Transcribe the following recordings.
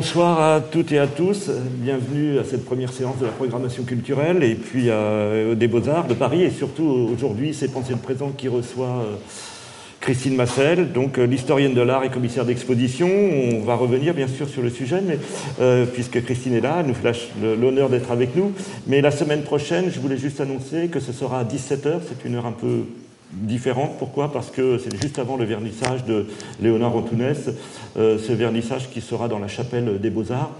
Bonsoir à toutes et à tous. Bienvenue à cette première séance de la programmation culturelle et puis euh, des Beaux-Arts de Paris. Et surtout, aujourd'hui, c'est Pensée de Présent qui reçoit euh, Christine Massel, donc euh, l'historienne de l'art et commissaire d'exposition. On va revenir bien sûr sur le sujet, mais, puisque Christine est là, elle nous fait l'honneur d'être avec nous. Mais la semaine prochaine, je voulais juste annoncer que ce sera à 17h. C'est une heure un peu différente. Pourquoi? Parce que c'est juste avant le vernissage de Léonard Antounès, euh, ce vernissage qui sera dans la chapelle des Beaux-Arts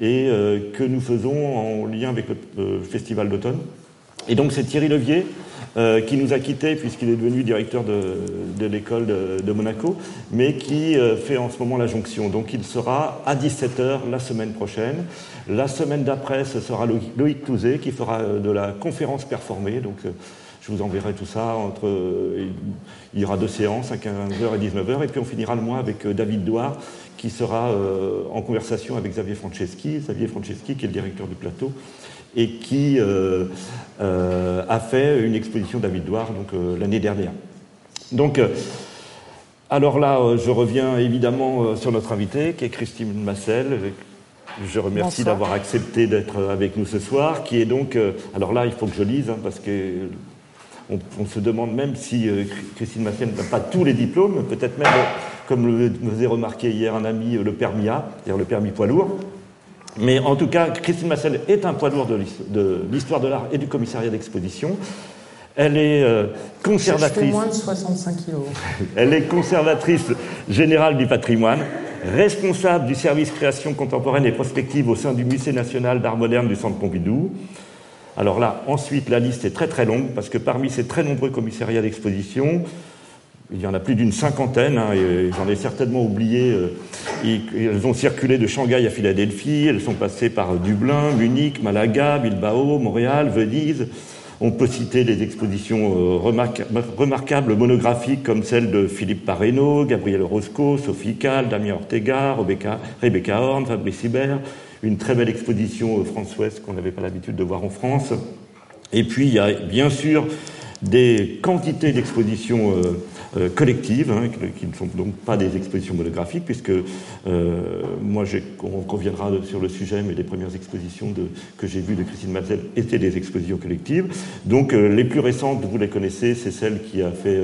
et euh, que nous faisons en lien avec le euh, Festival d'automne. Et donc c'est Thierry Levier qui nous a quittés puisqu'il est devenu directeur de, l'école de, Monaco, mais qui fait en ce moment la jonction. Donc il sera à 17h la semaine prochaine. La semaine d'après, ce sera Loïc Touzé qui fera de la conférence performée. Donc je vous enverrai tout ça. Entre, il y aura deux séances, à 15h et 19h, et puis on finira le mois avec euh, David Douard, qui sera euh, en conversation avec Xavier Franceschi, Xavier Franceschi qui est le directeur du plateau, et qui euh, a fait une exposition David Douard donc, l'année dernière. Donc, alors là, je reviens évidemment sur notre invité, qui est Christine Massel, je remercie d'avoir accepté d'être avec nous ce soir, qui est donc. alors là, il faut que je lise, hein, parce que on, se demande même si euh, Christine Massel n'a pas tous les diplômes, peut-être même, comme le faisait remarquer hier un ami, le permis A, c'est-à-dire le permis poids lourd. Mais en tout cas, Christine Massel est un poids lourd de l'histoire de l'art et du commissariat d'exposition. Elle est euh, conservatrice. moins de 65 kilos. Elle est conservatrice générale du patrimoine, responsable du service création contemporaine et prospective au sein du Musée national d'art moderne du Centre Pompidou. Alors là, ensuite, la liste est très très longue parce que parmi ces très nombreux commissariats d'exposition, il y en a plus d'une cinquantaine, hein, et j'en ai certainement oublié. Euh, elles ont circulé de Shanghai à Philadelphie, elles sont passées par Dublin, Munich, Malaga, Bilbao, Montréal, Venise. On peut citer des expositions euh, remarquables, monographiques, comme celle de Philippe Parreno, Gabriel Roscoe, Sophie Kahl, Damien Ortega, Rebecca, Rebecca Horn, Fabrice Hibert, une très belle exposition euh, France-Ouest qu'on n'avait pas l'habitude de voir en France. Et puis il y a bien sûr des quantités d'expositions euh, euh, collectives, hein, qui ne sont donc pas des expositions monographiques, puisque moi, on reviendra sur le sujet, mais les premières expositions que j'ai vues de Christine Mattel étaient des expositions collectives. Donc les plus récentes, vous les connaissez, c'est celle qui a fait...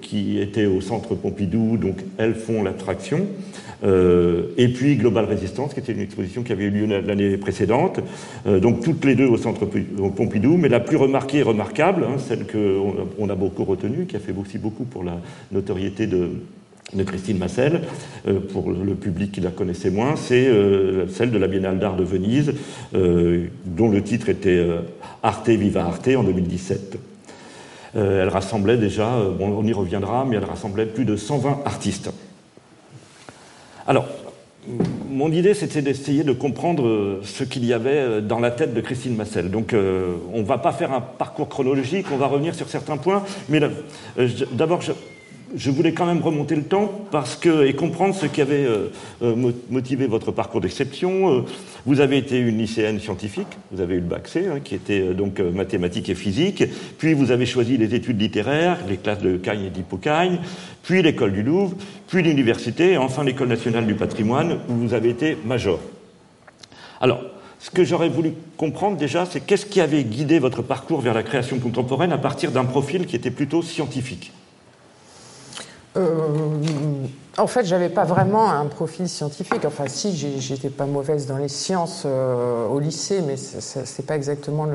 qui était au centre Pompidou, donc elles font l'attraction. Euh, et puis Global Resistance, qui était une exposition qui avait eu lieu l'année précédente. Euh, donc toutes les deux au centre Pompidou, mais la plus remarquée et remarquable, hein, celle qu'on on a beaucoup retenue, qui a fait aussi beaucoup pour la notoriété de, Christine Massel, euh, pour le public qui la connaissait moins, c'est celle de la Biennale d'art de Venise, dont le titre était Arte Viva Arte en 2017. Elle rassemblait déjà, bon, on y reviendra, mais elle rassemblait plus de 120 artistes. Alors, mon idée, c'était d'essayer de comprendre euh, ce qu'il y avait euh, dans la tête de Christine Massel. Donc, euh, on ne va pas faire un parcours chronologique, on va revenir sur certains points. Mais d'abord, je voulais quand même remonter le temps parce que, et comprendre ce qui avait euh, euh, motivé votre parcours d'exception. Euh, vous avez été une lycéenne scientifique, vous avez eu le bac C, hein, qui était donc mathématiques et physique, puis vous avez choisi les études littéraires, les classes de Cagne et d'Hippocagne, puis l'école du Louvre, puis l'université, et enfin l'école nationale du patrimoine, où vous avez été major. Alors, ce que j'aurais voulu comprendre déjà, c'est qu'est-ce qui avait guidé votre parcours vers la création contemporaine à partir d'un profil qui était plutôt scientifique? En fait, j'avais pas vraiment un profil scientifique. Enfin, si, j'étais pas mauvaise dans les sciences euh, au lycée, mais c'est pas exactement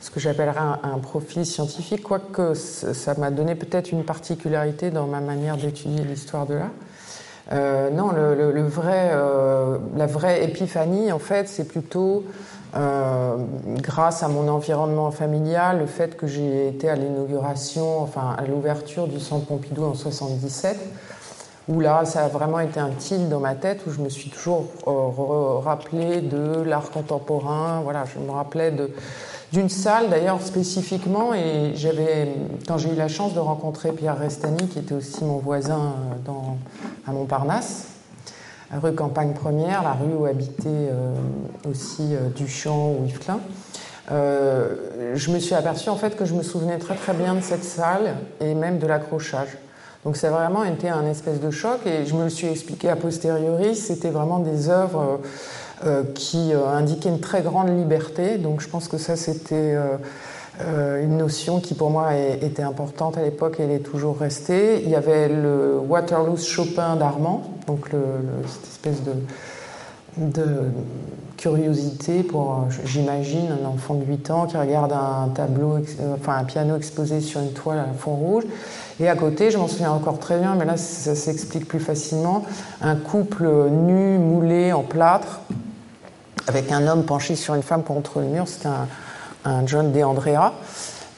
ce que j'appellerais un, profil scientifique, quoique ça m'a donné peut-être une particularité dans ma manière d'étudier l'histoire de l'art. Euh, non, le, vrai, la vraie épiphanie, en fait, c'est plutôt euh, grâce à mon environnement familial, le fait que j'ai été à l'inauguration, enfin à l'ouverture du centre Pompidou en 77, où là, ça a vraiment été un tilt dans ma tête, où je me suis toujours euh, rappelé de l'art contemporain. Voilà, je me rappelais de d'une salle d'ailleurs spécifiquement, et j'avais, quand j'ai eu la chance de rencontrer Pierre Restani, qui était aussi mon voisin euh, dans, à Montparnasse, rue Campagne Première, la rue où habitait euh, aussi euh, Duchamp ou Yves Klein. Euh, je me suis aperçu en fait que je me souvenais très très bien de cette salle et même de l'accrochage. Donc ça a vraiment été un espèce de choc et je me le suis expliqué a posteriori, c'était vraiment des œuvres qui indiquaient une très grande liberté. Donc je pense que ça c'était une notion qui pour moi était importante à l'époque et elle est toujours restée. Il y avait le Waterloo Chopin d'Armand, donc cette espèce de de curiosité pour, j'imagine, un enfant de 8 ans qui regarde un tableau, euh, enfin un piano exposé sur une toile à fond rouge. Et à côté, je m'en souviens encore très bien, mais là ça s'explique plus facilement, un couple nu, moulé en plâtre, avec un homme penché sur une femme contre le mur. C'était un, un John De Andrea.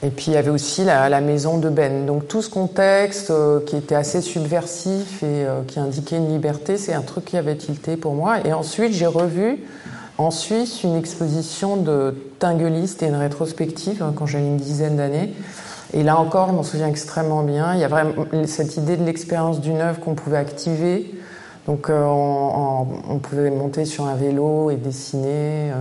Et puis il y avait aussi la, maison de Ben. Donc tout ce contexte euh, qui était assez subversif et euh, qui indiquait une liberté, c'est un truc qui avait tilté pour moi. Et ensuite j'ai revu en Suisse une exposition de tinguelistes et une rétrospective hein, quand j'avais une dizaine d'années. Et là encore, je m'en souviens extrêmement bien. Il y a vraiment cette idée de l'expérience d'une œuvre qu'on pouvait activer. Donc euh, on, pouvait monter sur un vélo et dessiner.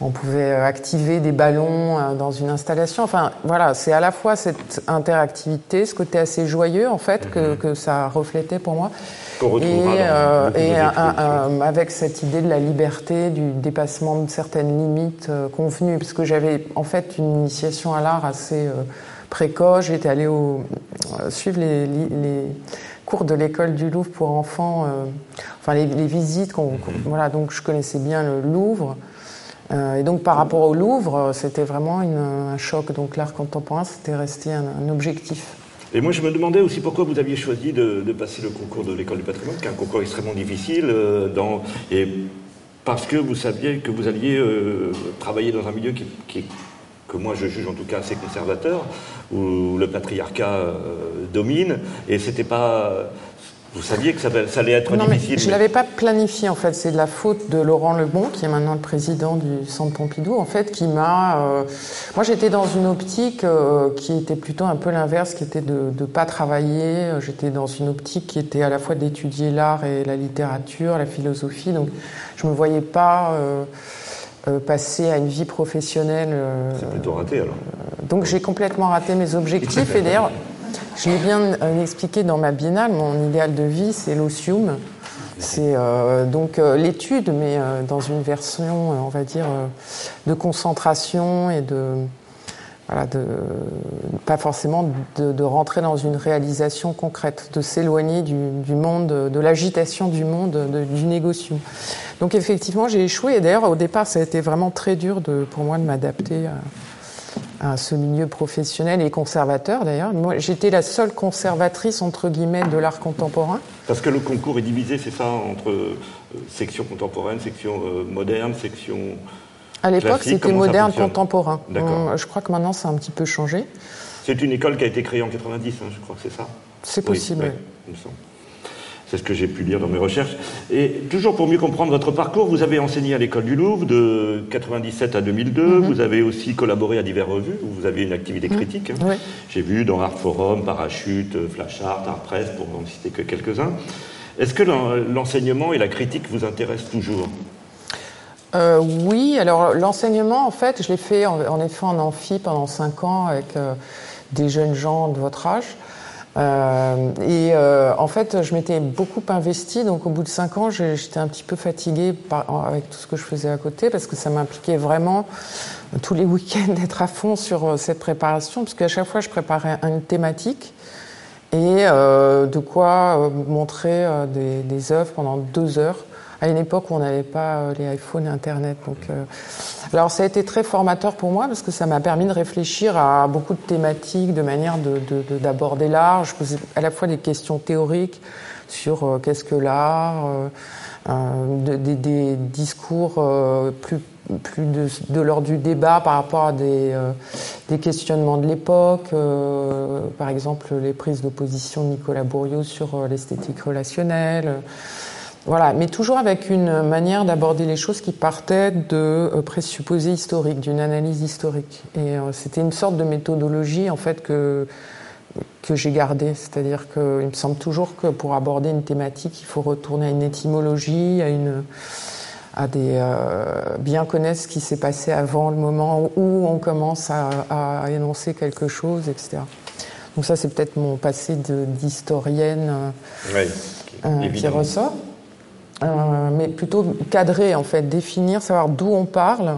On pouvait euh, activer des ballons euh, dans une installation. Enfin, voilà, c'est à la fois cette interactivité, ce côté assez joyeux, en fait, que, mhm. ça reflétait pour moi. Et, euh, et avec cette idée de la liberté, du dépassement de certaines limites convenues, parce que j'avais en fait une initiation à l'art assez précoce. J'étais allée au, suivre les, cours de l'école du Louvre pour enfants, enfin les, visites. Mhm. Voilà, donc je connaissais bien le Louvre. Euh, et donc par rapport au Louvre, c'était vraiment un choc. Donc l'art contemporain, c'était resté un, objectif. Et moi, je me demandais aussi pourquoi vous aviez choisi de, passer le concours de l'école du patrimoine, qui est un concours extrêmement difficile, euh, et parce que vous saviez que vous alliez euh, travailler dans un milieu qui, que moi je juge en tout cas assez conservateur, où le patriarcat domine, et c'était pas vous saviez que ça, allait être non, difficile mais Je ne l'avais pas planifié, en fait. C'est de la faute de Laurent Lebon, qui est maintenant le président du Centre Pompidou, en fait, qui m'a... Euh, moi, j'étais dans une optique euh, qui était plutôt un peu l'inverse, qui était de ne pas travailler. J'étais dans une optique qui était à la fois d'étudier l'art et la littérature, la philosophie. Donc, je ne me voyais pas... Euh, passer à une vie professionnelle. C'est plutôt raté alors. donc j'ai complètement raté mes objectifs et d'ailleurs je l'ai bien euh, expliqué dans ma biennale, mon idéal de vie, c'est l'osium. C'est euh, donc euh, l'étude, mais dans une version, on va dire, de concentration et de, voilà, de pas forcément de, rentrer dans une réalisation concrète, de s'éloigner du, monde, de l'agitation du monde, du négociation. Donc effectivement, j'ai échoué. Et d'ailleurs, au départ, ça a été vraiment très dur pour moi de m'adapter à à ce milieu professionnel et conservateur d'ailleurs. Moi, j'étais la seule conservatrice entre guillemets de l'art contemporain. Parce que le concours est divisé, c'est ça, entre euh, section contemporaine, section euh, moderne, section. À l'époque, c'était moderne contemporain. D'accord. je crois que maintenant, ça a un petit peu changé. C'est une école qui a été créée en 90, hein, je crois que c'est ça. C'est possible. Oui, c'est ce que j'ai pu lire dans mes recherches. Et toujours pour mieux comprendre votre parcours, vous avez enseigné à l'école du Louvre de 97 à 2002. Mhm. Vous avez aussi collaboré à diverses revues où vous avez une activité mhm. critique. J'ai vu dans Art Forum, Parachute, Flash Art, Art Press, pour n'en citer que quelques-uns. Est-ce que l'enseignement et la critique vous intéressent toujours? Euh, oui, alors l'enseignement, en fait, je l'ai fait en, effet en amphi pendant cinq ans avec euh, des jeunes gens de votre âge. Euh, et euh, en fait, je m'étais beaucoup investi, donc au bout de cinq ans, j'étais un petit peu fatiguée par, avec tout ce que je faisais à côté, parce que ça m'impliquait vraiment tous les week-ends d'être à fond sur euh, cette préparation, parce qu'à chaque fois, je préparais une thématique et euh, de quoi montrer des, des œuvres pendant deux heures à une époque où on n'avait pas euh, les iPhones et Internet. Donc, euh, alors ça a été très formateur pour moi parce que ça m'a permis de réfléchir à beaucoup de thématiques, de manière d'aborder de, l'art. Je posais à la fois des questions théoriques sur euh, qu'est-ce que l'art, des, discours plus de, l'ordre du débat par rapport à des, questionnements de l'époque, par exemple les prises d'opposition de Nicolas Bourriot sur l'esthétique relationnelle. Voilà, mais toujours avec une manière d'aborder les choses qui partait de euh, présupposés historiques, d'une analyse historique. Et euh, c'était une sorte de méthodologie en fait que que j'ai gardée, c'est-à-dire qu'il me semble toujours que pour aborder une thématique, il faut retourner à une étymologie, à une à des euh, bien connaître ce qui s'est passé avant le moment où on commence à, à énoncer quelque chose, etc. Donc ça, c'est peut-être mon passé d'historienne qui ressort. Mais plutôt cadrer, en fait, définir, savoir d'où on parle.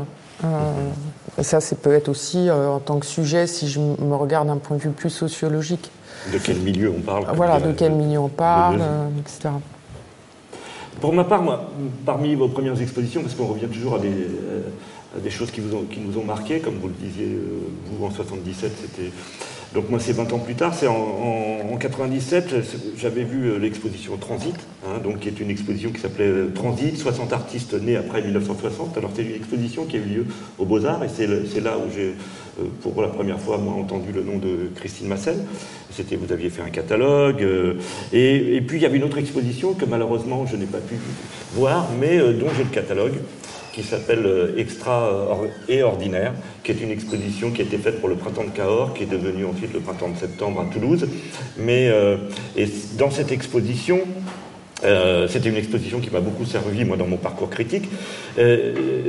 et ça, ça peut être aussi en tant que sujet, si je me regarde d'un point de vue plus sociologique. De quel milieu on parle Voilà, de quel milieu on parle, etc. Pour ma part, moi, parmi vos premières expositions, parce qu'on revient toujours à des, euh, des choses qui, vous ont, qui, nous ont marqué, comme vous le disiez, euh, vous en 77, c'était. Donc moi, c'est 20 ans plus tard, c'est en, en, 97, j'avais vu euh, l'exposition Transit, hein, donc qui est une exposition qui s'appelait Transit, 60 artistes nés après 1960. Alors c'est une exposition qui a eu lieu aux Beaux-Arts, et c'est là où j'ai, pour la première fois, moi, entendu le nom de Christine Massel. C'était, vous aviez fait un catalogue, et, puis il y avait une autre exposition que malheureusement je n'ai pas pu voir, mais dont j'ai le catalogue qui s'appelle euh, Extra et Ordinaire, qui est une exposition qui a été faite pour le printemps de Cahors, qui est devenue ensuite le printemps de septembre à Toulouse. Mais euh, et dans cette exposition, euh, c'était une exposition qui m'a beaucoup servi, moi, dans mon parcours critique.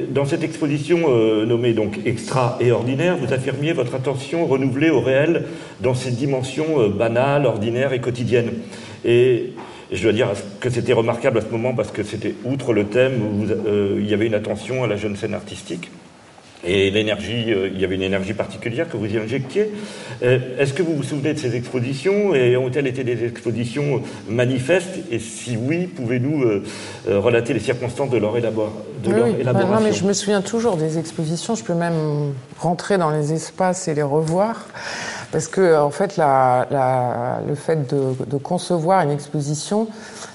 dans cette exposition nommée donc Extra et Ordinaire, vous affirmiez votre attention renouvelée au réel dans ses dimensions banales, ordinaires et quotidiennes. Et et je dois dire que c'était remarquable à ce moment parce que c'était outre le thème où euh, il y avait une attention à la jeune scène artistique. Et l'énergie, euh, il y avait une énergie particulière que vous y injectiez. Euh, est-ce que vous vous souvenez de ces expositions et ont-elles été des expositions manifestes? Et si oui, pouvez-nous relater les circonstances de leur, élabor de leur élaboration Non, mais je me souviens toujours des expositions. Je peux même rentrer dans les espaces et les revoir. Parce que, en fait, le fait de, concevoir une exposition,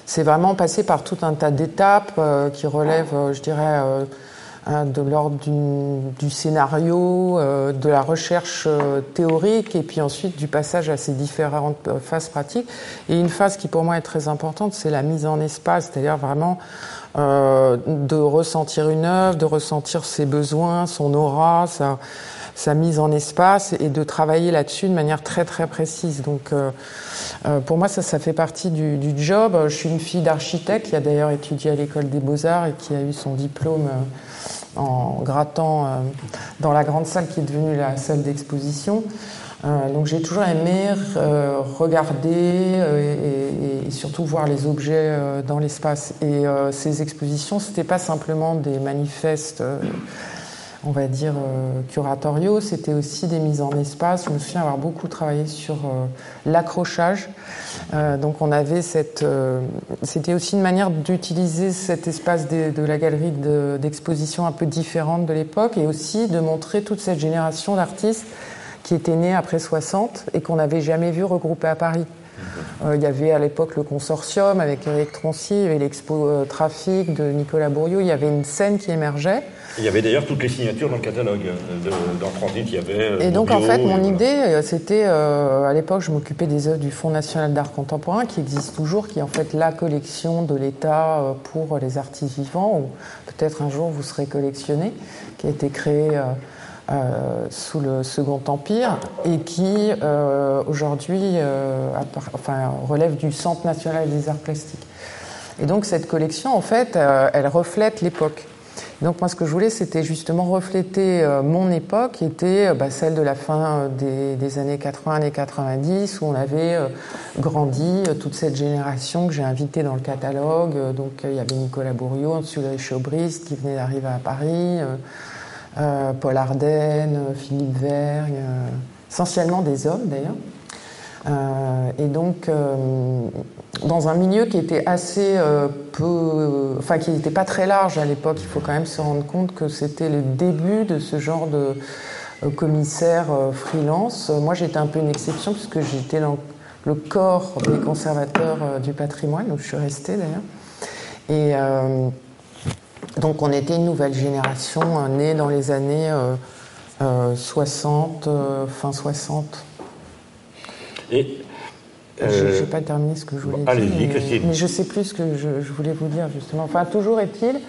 c'est vraiment passer par tout un tas d'étapes euh, qui relèvent, euh, je dirais, euh, de l'ordre du, scénario, de la recherche théorique, et puis ensuite du passage à ces différentes phases pratiques. Et une phase qui, pour moi, est très importante, c'est la mise en espace, c'est-à-dire vraiment de ressentir une œuvre, de ressentir ses besoins, son aura, sa mise en espace et de travailler là-dessus de manière très très précise. Donc euh, euh, pour moi ça ça fait partie du, du job. Je suis une fille d'architecte qui a d'ailleurs étudié à l'école des beaux-arts et qui a eu son diplôme euh, en grattant dans la grande salle qui est devenue la salle d'exposition. Donc j'ai toujours aimé regarder et, et, surtout voir les objets dans l'espace. Et ces expositions, c'était pas simplement des manifestes on va dire, euh, curatoriaux. C'était aussi des mises en espace. Je me souviens avoir beaucoup travaillé sur euh, l'accrochage. Euh, donc on avait cette... C'était aussi une manière d'utiliser cet espace de, la galerie d'exposition un peu différente de l'époque et aussi de montrer toute cette génération d'artistes qui étaient nés après 60 et qu'on n'avait jamais vu regroupés à Paris. il y avait à l'époque le consortium avec Eric Troncy, il y avait l'expo Trafic de Nicolas Bourriot, il y avait une scène qui émergeait. Il y avait d'ailleurs toutes les signatures dans le catalogue. Euh, dans Transit, il y avait. Euh, et donc, en fait, mon idée, euh, c'était. à l'époque, je m'occupais des œuvres du Fonds national d'art contemporain, qui existe toujours, qui est en fait la collection de l'État pour les artistes vivants, ou peut-être un jour vous serez collectionné, qui a été créé. Sous le Second Empire et qui aujourd'hui enfin, relève du Centre national des arts plastiques. Et donc cette collection, en fait, elle reflète l'époque. Donc moi, ce que je voulais, c'était justement refléter euh, mon époque, qui était euh, bah, celle de la fin euh, des, années 80, années 90, où on avait grandi toute cette génération que j'ai invitée dans le catalogue. donc il y avait Nicolas Bourriot, Sully Chaubrist qui venait d'arriver à Paris, Paul Ardenne, Philippe Vergne, essentiellement des hommes d'ailleurs. Euh, et donc, euh, dans un milieu qui était assez euh, peu, enfin qui n'était pas très large à l'époque, il faut quand même se rendre compte que c'était le début de ce genre de commissaire freelance. Moi, j'étais un peu une exception puisque j'étais le corps des conservateurs du patrimoine, où je suis restée d'ailleurs. Et donc, on était une nouvelle génération née dans les années 60, fin 60. Et, je n'ai euh, pas terminé ce que je voulais dire. Mais, mais, je sais plus ce que je, voulais vous dire, justement. Enfin, toujours est-il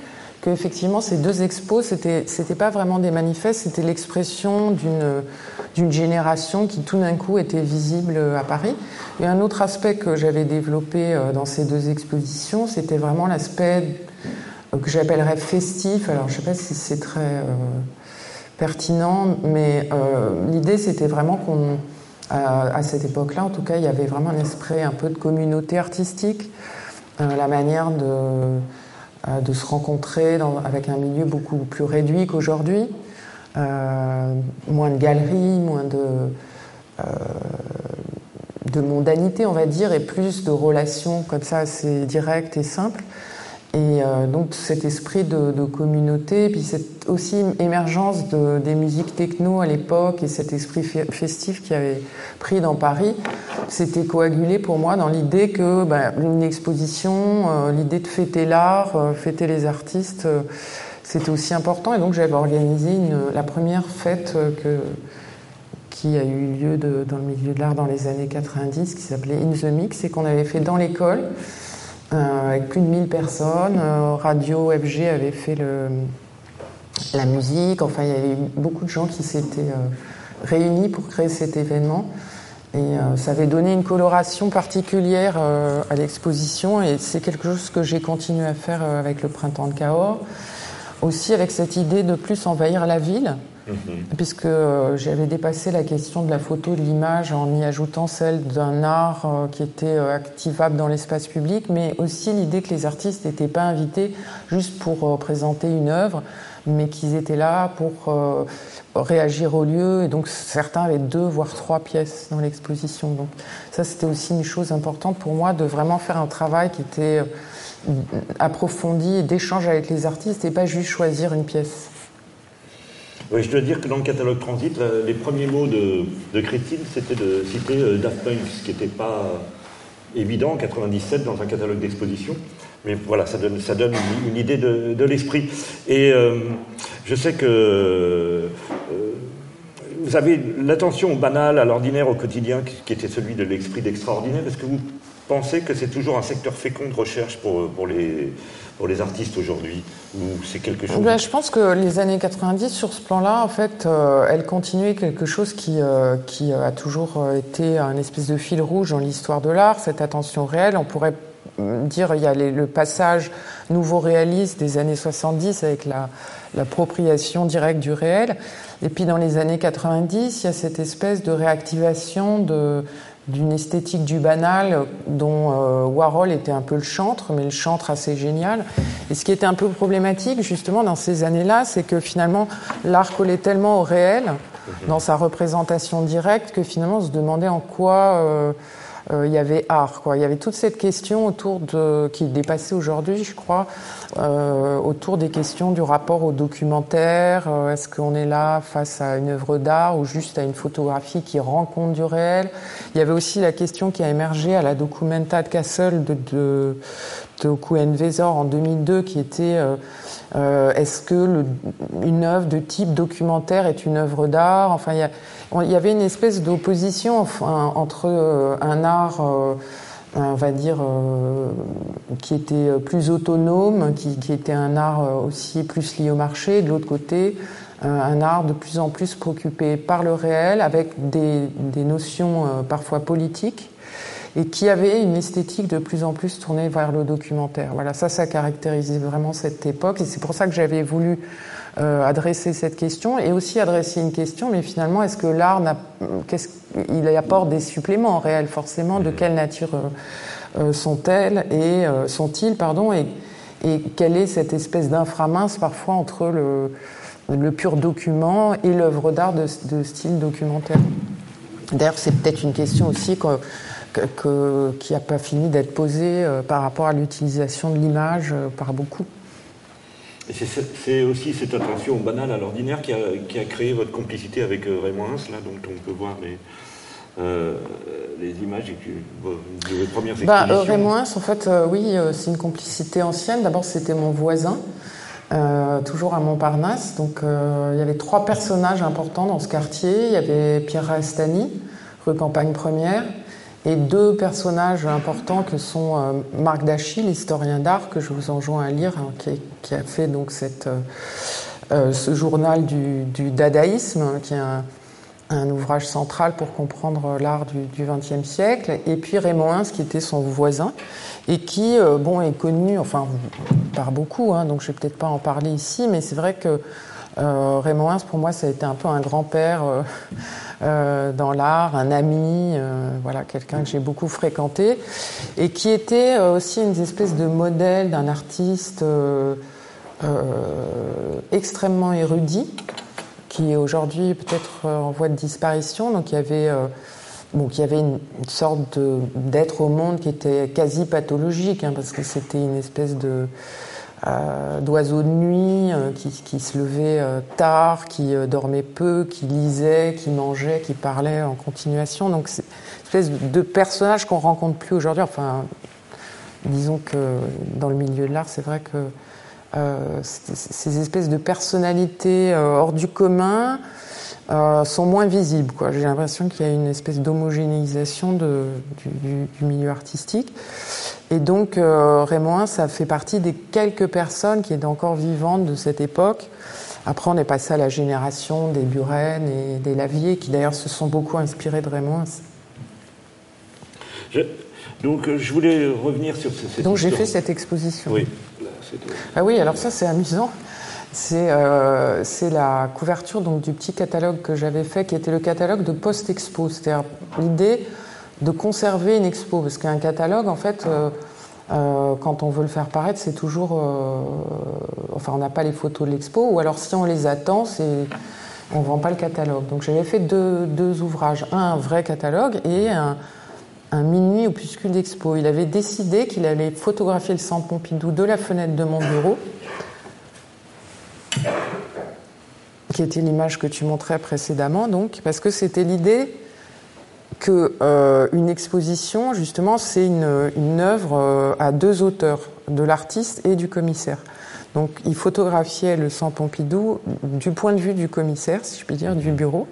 qu'effectivement, ces deux expos, c'était, c'était pas vraiment des manifestes, c'était l'expression d'une, génération qui tout d'un coup était visible à Paris. Et un autre aspect que j'avais développé euh, dans ces deux expositions, c'était vraiment l'aspect euh, que j'appellerais festif. Alors, je sais pas si c'est très pertinent, mais l'idée, c'était vraiment qu'on à cette époque-là, en tout cas, il y avait vraiment un esprit un peu de communauté artistique, la manière de, de se rencontrer avec un milieu beaucoup plus réduit qu'aujourd'hui, moins de galeries, moins de de mondanité, on va dire, et plus de relations comme ça assez directes et simples. Et euh, donc cet esprit de, communauté, puis cette aussi émergence de, des musiques techno à l'époque et cet esprit festif qui avait pris dans Paris, s'était coagulé pour moi dans l'idée que ben, une exposition, euh, l'idée de fêter l'art, euh, fêter les artistes, c'était aussi important. Et donc j'avais organisé la première fête qui a eu lieu dans le milieu de l'art dans les années 90, qui s'appelait In the Mix, et qu'on avait fait dans l'école, avec plus de 1000 personnes. Euh, Radio FG avait fait la musique, enfin il y avait beaucoup de gens qui s'étaient euh, réunis pour créer cet événement. Et ça avait donné une coloration particulière à l'exposition, et c'est quelque chose que j'ai continué à faire avec le Printemps de Cahors. Aussi avec cette idée de plus envahir la ville, Mhm. Puisque euh, j'avais dépassé la question de la photo, de l'image, en y ajoutant celle d'un art euh, qui était euh, activable dans l'espace public, mais aussi l'idée que les artistes n'étaient pas invités juste pour présenter une œuvre, mais qu'ils étaient là pour réagir au lieu. Et donc certains avaient deux, voire trois pièces dans l'exposition. Donc ça, c'était aussi une chose importante pour moi de vraiment faire un travail qui était approfondi, d'échange avec les artistes et pas juste choisir une pièce. Je dois dire que dans le catalogue Transit, les premiers mots de, Christine, c'était de citer euh, Daft Punk, ce qui n'était pas évident en 97 dans un catalogue d'exposition. Mais voilà, ça donne, une, idée de, l'esprit. Et euh, je sais que euh, vous avez l'attention banale, à l'ordinaire, au quotidien, qui était celui de l'esprit d'extraordinaire. Est-ce que vous pensez que c'est toujours un secteur fécond de recherche pour, pour les pour les artistes aujourd'hui Ou c'est quelque chose ben, Je pense que les années 90, sur ce plan-là, en fait, euh, elles continuaient quelque chose qui, euh, qui a toujours été un espèce de fil rouge dans l'histoire de l'art, cette attention réelle. On pourrait dire il y a le passage nouveau réaliste des années 70 avec la, l'appropriation directe du réel. Et puis dans les années 90, il y a cette espèce de réactivation de, d'une esthétique du banal dont euh, Warhol était un peu le chantre, mais le chantre assez génial. Et ce qui était un peu problématique justement dans ces années-là, c'est que finalement l'art collait tellement au réel dans sa représentation directe que finalement on se demandait en quoi euh, il y avait art. Quoi. Il y avait toute cette question autour de qui est dépassée aujourd'hui, je crois, euh, autour des questions du rapport au documentaire. Euh, est-ce qu'on est là face à une œuvre d'art ou juste à une photographie qui rend compte du réel? Il y avait aussi la question qui a émergé à la Documenta de Kassel de, de, de en 2002, qui était euh, est-ce que le, une œuvre de type documentaire est une œuvre d'art? Enfin, il y, il y, avait une espèce d'opposition entre un art on va dire, euh, qui était plus autonome, qui, était un art aussi plus lié au marché, de l'autre côté, euh, un art de plus en plus préoccupé par le réel, avec des, des notions euh, parfois politiques, et qui avait une esthétique de plus en plus tournée vers le documentaire. Voilà, ça, ça caractérisait vraiment cette époque, et c'est pour ça que j'avais voulu euh, adresser cette question et aussi adresser une question, mais finalement, est-ce que l'art, qu'est-ce, il apporte des suppléments réels forcément De quelle nature euh, euh, sont-elles et sont-ils, pardon, et, et quelle est cette espèce d'inframince parfois entre le, le pur document et l'œuvre d'art de, de, style documentaire? D'ailleurs, c'est peut-être une question aussi que, que, qui n'a pas fini d'être posée par rapport à l'utilisation de l'image par beaucoup. C'est aussi cette attention banale à l'ordinaire qui a, qui a, créé votre complicité avec euh, Raymond Hins, là, dont on peut voir les, euh, les images de vos premières bah. Raymond Hins, en fait, euh, oui, c'est une complicité ancienne. D'abord, c'était mon voisin, toujours à Montparnasse. Donc, il y avait trois personnages importants dans ce quartier. Il y avait Pierre Rastani, rue Campagne Première, et deux personnages importants que sont euh, Marc Dachy, l'historien d'art, que je vous enjoins à lire, hein, qui, a fait donc euh, euh, ce journal du, dadaïsme, qui est un, ouvrage central pour comprendre l'art du XXe siècle, et puis Raymond Hins, qui était son voisin, et qui bon, est connu enfin, par beaucoup, hein, donc je ne vais peut-être pas en parler ici, mais c'est vrai que Raymond Hins, pour moi, ça a été un peu un grand-père dans l'art, un ami, voilà, quelqu'un que j'ai beaucoup fréquenté, et qui était aussi une espèce de modèle d'un artiste extrêmement érudit, qui est aujourd'hui peut-être en voie de disparition. Donc il y avait bon, qu'il y avait une, sorte d'être au monde qui était quasi pathologique, hein, parce que c'était une espèce de euh, d'oiseau de nuit euh, qui, se levait euh, tard, qui dormait peu, qui lisait, qui mangeait, qui parlait en continuation. Donc c'est une espèce de personnage qu'on rencontre plus aujourd'hui. Enfin, disons que dans le milieu de l'art, c'est vrai que ces espèces de personnalités hors du commun, sont moins visibles. J'ai l'impression qu'il y a une espèce d'homogénéisation du, milieu artistique. Et donc, euh, Raymond, ça fait partie des quelques personnes qui étaient encore vivantes de cette époque. Après, on est passé à la génération des Buren et des Lavier, qui d'ailleurs se sont beaucoup inspirés de Raymond. donc, euh, je voulais revenir sur cette. Donc, j'ai fait cette exposition. Oui. ah oui, alors ça, c'est amusant. Euh, c'est la couverture donc, du petit catalogue que j'avais fait, qui était le catalogue de post-expo. C'est-à-dire l'idée de conserver une expo. Parce qu'un catalogue, en fait, euh, euh, quand on veut le faire paraître, c'est toujours. enfin, on n'a pas les photos de l'expo, ou alors si on les attend. On ne vend pas le catalogue. Donc j'avais fait deux, ouvrages. Un, vrai catalogue et un, minuit opuscule d'expo. Il avait décidé qu'il allait photographier le centre Pompidou de la fenêtre de mon bureau qui était l'image que tu montrais précédemment, parce que c'était l'idée que euh, une exposition, justement, c'est une, une, œuvre euh, à deux auteurs, de l'artiste et du commissaire. Donc, il photographiait le sang Pompidou du point de vue du commissaire, si je puis dire, du bureau.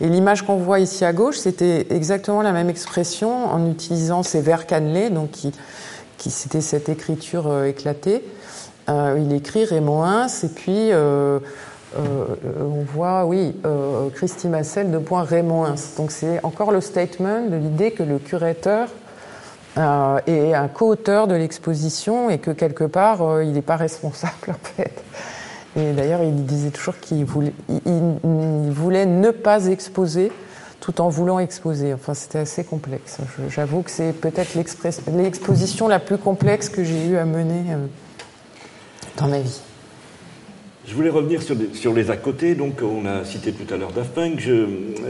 Et l'image qu'on voit ici à gauche, c'était exactement la même expression en utilisant ces verres cannelés, donc qui, qui c'était cette écriture euh, éclatée. il écrit Raymond Hins, et puis euh, on voit, oui, euh, Christy Massel de point Raymond Donc c'est encore le statement de l'idée que le curateur euh, est un co-auteur de l'exposition et que quelque part, il n'est pas responsable en fait. Et d'ailleurs, il disait toujours qu'il voulait, il, voulait ne pas exposer tout en voulant exposer. Enfin, c'était assez complexe. J'avoue que c'est peut-être l'exposition la plus complexe que j'ai eu à mener dans ma vie. Je voulais revenir sur, les à côté. Donc, on a cité tout à l'heure Daft Punk. Je,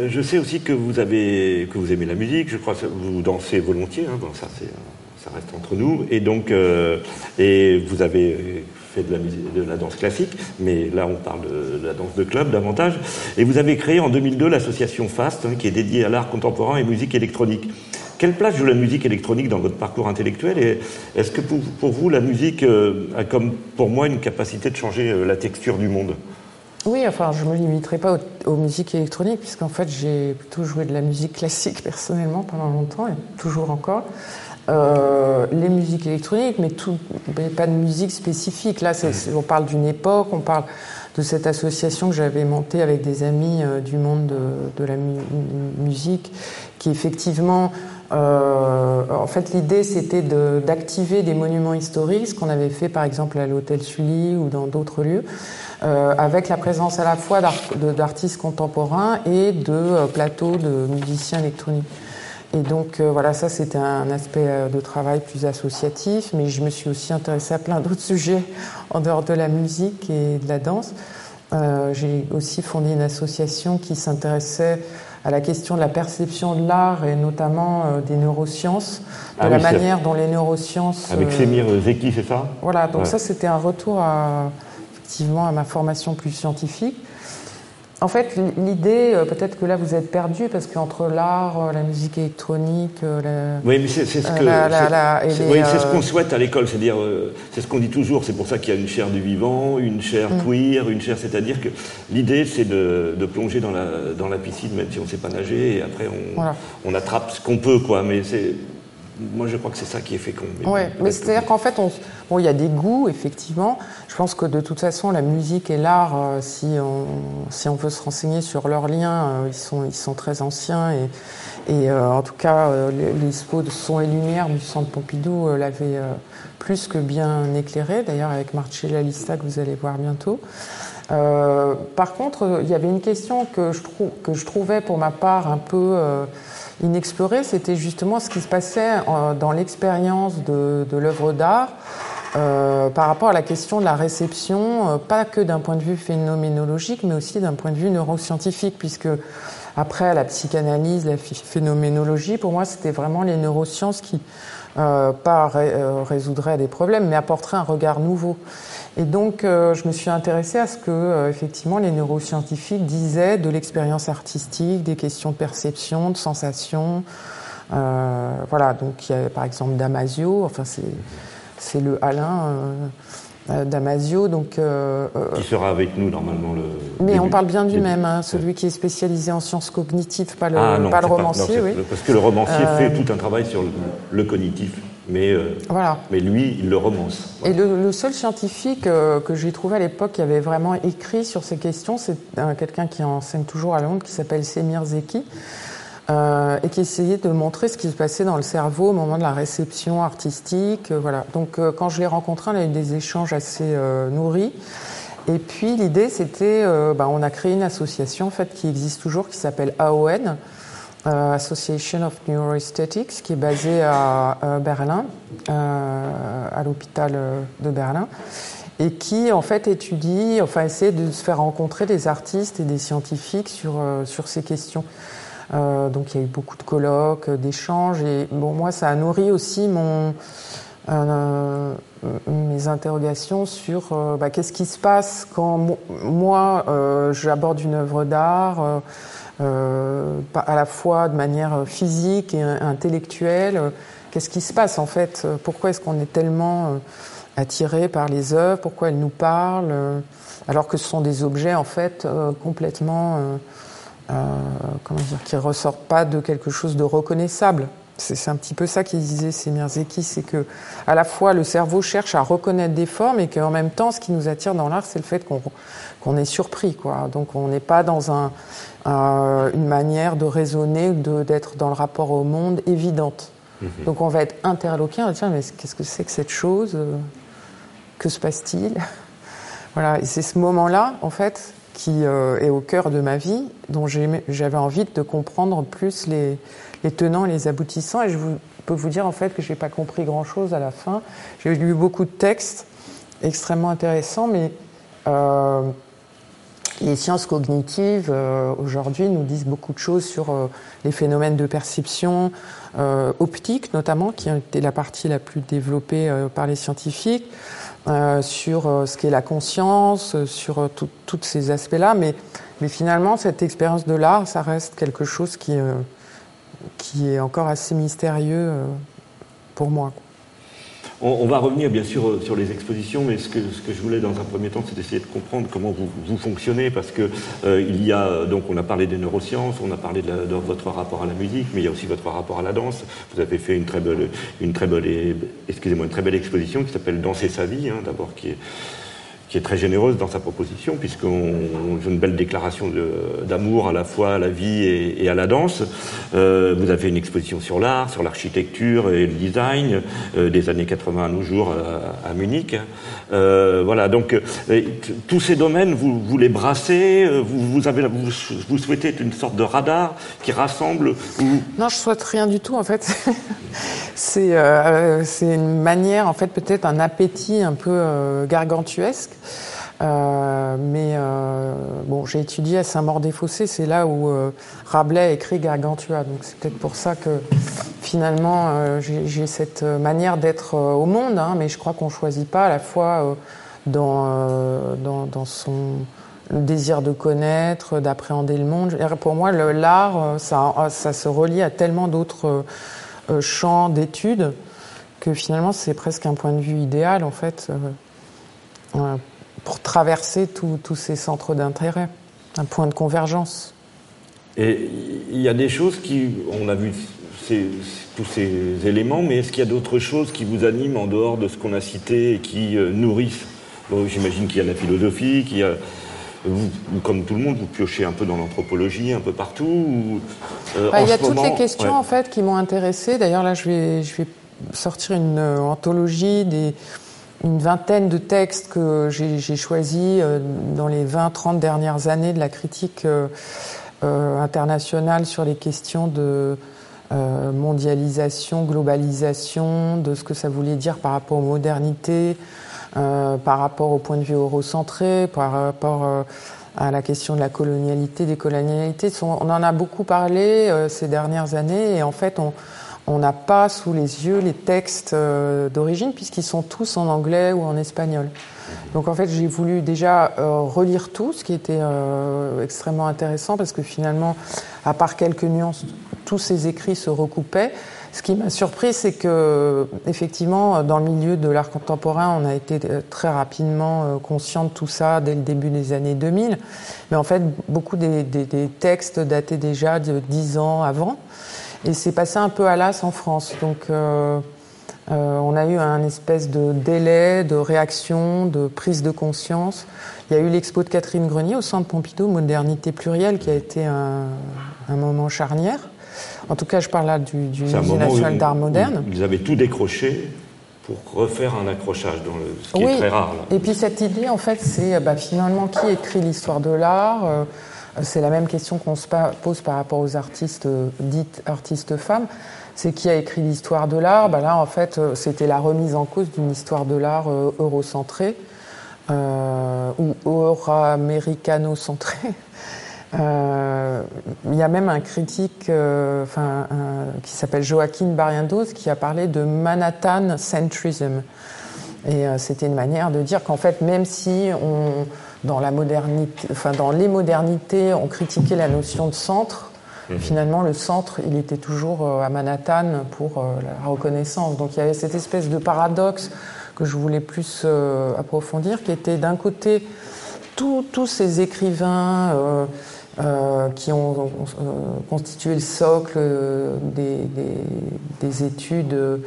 je, sais aussi que vous avez que vous aimez la musique. Je crois que vous dansez volontiers. Hein. Bon, ça, ça reste entre nous. Et donc, euh, et vous avez fait de la, de la danse classique, mais là, on parle de, la danse de club davantage. Et vous avez créé en 2002 l'association FAST, hein, qui est dédiée à l'art contemporain et musique électronique. Quelle place joue la musique électronique dans votre parcours intellectuel Et est-ce que pour, vous, la musique euh, a comme pour moi une capacité de changer euh, la texture du monde? Oui, enfin, je ne me limiterai pas aux, musiques électroniques, puisqu'en fait, j'ai plutôt joué de la musique classique personnellement pendant longtemps, et toujours encore. Euh, les musiques électroniques, mais, pas de musique spécifique. Là, on parle d'une époque, on parle de cette association que j'avais montée avec des amis du monde de, la musique, qui effectivement en fait, l'idée, c'était d'activer des monuments historiques, ce qu'on avait fait par exemple à l'Hôtel Sully ou dans d'autres lieux, euh, avec la présence à la fois d'artistes contemporains et de euh, plateaux de musiciens électroniques. Et donc voilà, ça c'était un aspect de travail plus associatif, mais je me suis aussi intéressée à plein d'autres sujets en dehors de la musique et de la danse. J'ai aussi fondé une association qui s'intéressait à la question de la perception de l'art et notamment euh, des neurosciences, de ah la manière dont les neurosciences. Avec euh, Semir Zeki, c'est ça? Voilà, donc ça c'était un retour à, effectivement à ma formation plus scientifique. En fait, l'idée, euh, peut-être que là vous êtes perdu parce qu'entre l'art, euh, la musique électronique, euh, oui, mais c'est ce ce qu'on souhaite à l'école, c'est-à-dire, c'est ce qu'on dit toujours. C'est pour ça qu'il y a une chaire du vivant, une chaire mm. queer, une chaire, c'est-à-dire que l'idée, c'est de, plonger dans la dans la piscine, même si on ne sait pas nager, et après on, on attrape ce qu'on peut, quoi. Mais c'est moi, je crois que c'est ça qui est fécond. Oui, mais c'est-à-dire qu'en fait, bon, il y a des goûts, effectivement. Je pense que de toute façon, la musique et l'art, euh, si, on, si on veut se renseigner sur leurs liens, euh, ils, sont, ils sont très anciens. Et, et euh, en tout cas, l'expo de son et lumière du Centre Pompidou l'avait plus que bien éclairé, d'ailleurs avec Marcella Lista que vous allez voir bientôt. par contre, il y avait une question que je, que je trouvais pour ma part un peu inexploré, c'était justement ce qui se passait euh, dans l'expérience de, l'œuvre d'art euh, par rapport à la question de la réception, euh, pas que d'un point de vue phénoménologique, mais aussi d'un point de vue neuroscientifique, puisque après la psychanalyse, la phénoménologie, pour moi, c'était vraiment les neurosciences qui, pas résoudraient des problèmes, mais apporteraient un regard nouveau. Et donc, euh, je me suis intéressée à ce que, euh, effectivement, les neuroscientifiques disaient de l'expérience artistique, des questions de perception, de sensation. Euh, voilà, donc il y a par exemple Damasio, enfin c'est le Alain Damasio, donc qui sera avec nous normalement le. Mais on parle bien du même, hein, celui qui est spécialisé en sciences cognitives, pas le, ah, pas le romancier, oui. Parce que le romancier fait tout un travail sur le cognitif mais, euh, voilà. mais lui, il le romance. Et le, seul scientifique euh, que j'ai trouvé à l'époque qui avait vraiment écrit sur ces questions, c'est quelqu'un qui enseigne toujours à Londres, qui s'appelle Semir Zeki, euh, et qui essayait de montrer ce qui se passait dans le cerveau au moment de la réception artistique. voilà. Donc quand je l'ai rencontré, on a eu des échanges assez nourris. Et puis l'idée, c'était, bah, on a créé une association en fait qui existe toujours, qui s'appelle AON. Euh, Association of Neuroaesthetics, qui est basée à Berlin, euh, à l'hôpital euh, de Berlin, et qui en fait étudie, enfin essaie de se faire rencontrer des artistes et des scientifiques sur, sur ces questions. Donc il y a eu beaucoup de colloques, d'échanges, et bon, moi ça a nourri aussi mon, mes interrogations sur bah, qu'est-ce qui se passe quand moi j'aborde une œuvre d'art euh, à la fois de manière physique et intellectuelle. Qu'est-ce qui se passe en fait? Pourquoi est-ce qu'on est tellement euh, attiré par les œuvres? Pourquoi elles nous parlent? Alors que ce sont des objets en fait euh, complètement, comment dire, qui ressortent pas de quelque chose de reconnaissable. C'est un petit peu ça qu'il disait Semir Zeki, c'est que à la fois le cerveau cherche à reconnaître des formes et qu'en même temps, ce qui nous attire dans l'art, c'est le fait qu'on est surpris, quoi. Donc on n'est pas dans un, euh, une manière de raisonner, d'être dans le rapport au monde évidente. Mhm. Donc on va être interloqué, on va dire mais qu'est-ce que c'est que cette chose? Que se passe-t-il? Voilà, et c'est ce moment-là, en fait, qui euh, est au cœur de ma vie, dont j'avais envie de comprendre plus les, tenants et les aboutissants. Et je peux vous dire en fait que je n'ai pas compris grand-chose à la fin. J'ai lu beaucoup de textes extrêmement intéressants, mais euh, les sciences cognitives, euh, aujourd'hui, nous disent beaucoup de choses sur euh, les phénomènes de perception euh, optique, notamment, qui été la partie la plus développée par les scientifiques, sur ce qu'est la conscience, sur tous ces aspects-là. Mais, mais finalement, cette expérience de l'art, ça reste quelque chose qui, qui est encore assez mystérieux pour moi. On, va revenir bien sûr euh, sur les expositions, mais ce que, je voulais dans un premier temps, c'est d'essayer de comprendre comment vous, fonctionnez, parce que euh, y a donc on a parlé des neurosciences, on a parlé de, votre rapport à la musique, mais il y a aussi votre rapport à la danse. Vous avez fait une très belle, une très belle, belle exposition qui s'appelle Danser sa vie, hein, d'abord qui est qui est très généreuse dans sa proposition, puisqu'on a une belle déclaration d'amour à la fois à la vie et, à la danse. Euh, vous avez une exposition sur l'art, sur l'architecture et le design euh, des années 80 à nos jours à, Munich. Euh, voilà, donc tous ces domaines, vous, vous les brassez, vous, vous, avez, souhaitez une sorte de radar qui rassemble Non, je souhaite rien du tout en fait. c'est une manière, en fait, peut-être un appétit un peu gargantuesque euh, mais euh, bon, j'ai étudié à Saint-Maur-des-Fossés, c'est là où euh, Rabelais a écrit Gargantua. Donc c'est peut-être pour ça que finalement j'ai cette manière d'être au monde, hein, mais je crois qu'on choisit pas à la fois dans, dans, dans, son désir de connaître, d'appréhender le monde. Pour moi, l'art, ça, ça se relie à tellement d'autres champs d'études que finalement c'est presque un point de vue idéal en fait pour traverser tous ces centres d'intérêt, un point de convergence. Et il y a des choses qui, on a vu tous ces éléments, mais est-ce qu'il y a d'autres choses qui vous animent en dehors de ce qu'on a cité et qui nourrissent J'imagine qu'il y a la philosophie, qu'il y a vous, comme tout le monde, vous piochez un peu dans l'anthropologie, un peu partout euh, bah, Il y a toutes les questions en fait qui m'ont intéressé. D'ailleurs là, je vais, je vais sortir une euh, anthologie des une vingtaine de textes que j'ai choisis euh, dans les 20-30 dernières années de la critique internationale sur les questions de mondialisation, globalisation, de ce que ça voulait dire par rapport aux modernités, euh, par rapport au point de vue eurocentré, par rapport euh, à la question de la colonialité, des colonialités. On en a beaucoup parlé euh, ces dernières années et en fait on n'a pas sous les yeux les textes d'origine puisqu'ils sont tous en anglais ou en espagnol. Donc en fait j'ai voulu déjà relire tout, ce qui était extrêmement intéressant parce que finalement, à part quelques nuances, tous ces écrits se recoupaient. Ce qui m'a surpris, c'est que, effectivement, dans le milieu de l'art contemporain, on a été euh, très rapidement euh, conscient de tout ça dès le début des années 2000. Mais en fait, beaucoup des, textes dataient déjà de dix ans avant. Et c'est passé un peu à l'as en France. Donc, euh, on a eu un espèce de délai, de réaction, de prise de conscience. Il y a eu l'expo de Catherine Grenier au Centre Pompidou, Modernité plurielle, qui a été un moment charnière. En tout cas, je parle là du, Musée national d'art moderne. Ils avaient tout décroché pour refaire un accrochage, dans le, ce qui est très rare. Et puis cette idée, en fait, c'est bah, finalement qui écrit l'histoire de l'art euh, C'est la même question qu'on se pose par rapport aux artistes euh, dites artistes femmes. C'est qui a écrit l'histoire de l'art? Bah, Là, en fait, euh, c'était la remise en cause d'une histoire de l'art eurocentrée ou euro-américano-centrée. Euh, il y a même un critique euh, enfin, qui s'appelle Joaquin Barrientos qui a parlé de Manhattan centrism. Et euh, c'était une manière de dire qu'en fait, même si on, dans, la modernité, enfin, dans les modernités, on critiquait la notion de centre, mhm. finalement, le centre, il était toujours à Manhattan pour la reconnaissance. Donc il y avait cette espèce de paradoxe que je voulais plus approfondir, qui était d'un côté tous ces écrivains euh, qui ont euh, constitué le socle des, des, des études euh,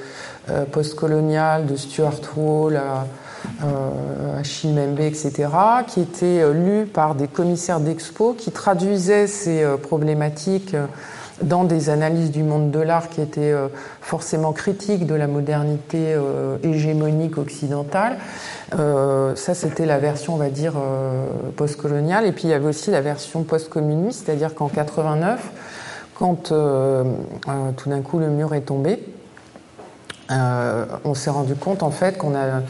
postcoloniales de Stuart Hall à, euh, Achille Membe, etc., qui étaient lus par des commissaires d'expo qui traduisaient ces problématiques dans des analyses du monde de l'art qui étaient forcément critiques de la modernité hégémonique occidentale. Euh, ça, c'était la version, on va dire, euh, postcoloniale. Et puis, il y avait aussi la version post-communiste, c'est-à-dire qu'en 89, quand euh, tout d'un coup le mur est tombé, on s'est rendu compte, en fait, qu'on a...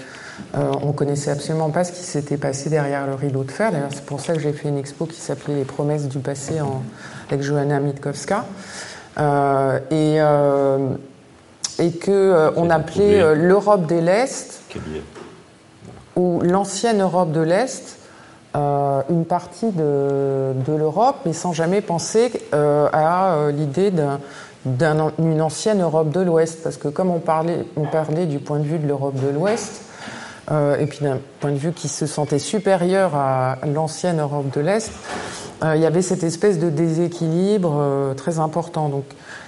on connaissait absolument pas ce qui s'était passé derrière le rideau de fer. D'ailleurs, c'est pour ça que j'ai fait une expo qui s'appelait Les promesses du passé en, avec Johanna Mitkowska. et, et que on appelait l'Europe de l'Est ou l'ancienne Europe de l'Est, euh, une partie de, l'Europe, mais sans jamais penser euh, à euh, l'idée d'une ancienne Europe de l'Ouest. Parce que comme on parlait, on parlait du point de vue de l'Europe de l'Ouest, et puis d'un point de vue qui se sentait supérieur à l'ancienne Europe de l'Est, il y avait cette espèce de déséquilibre très important. Donc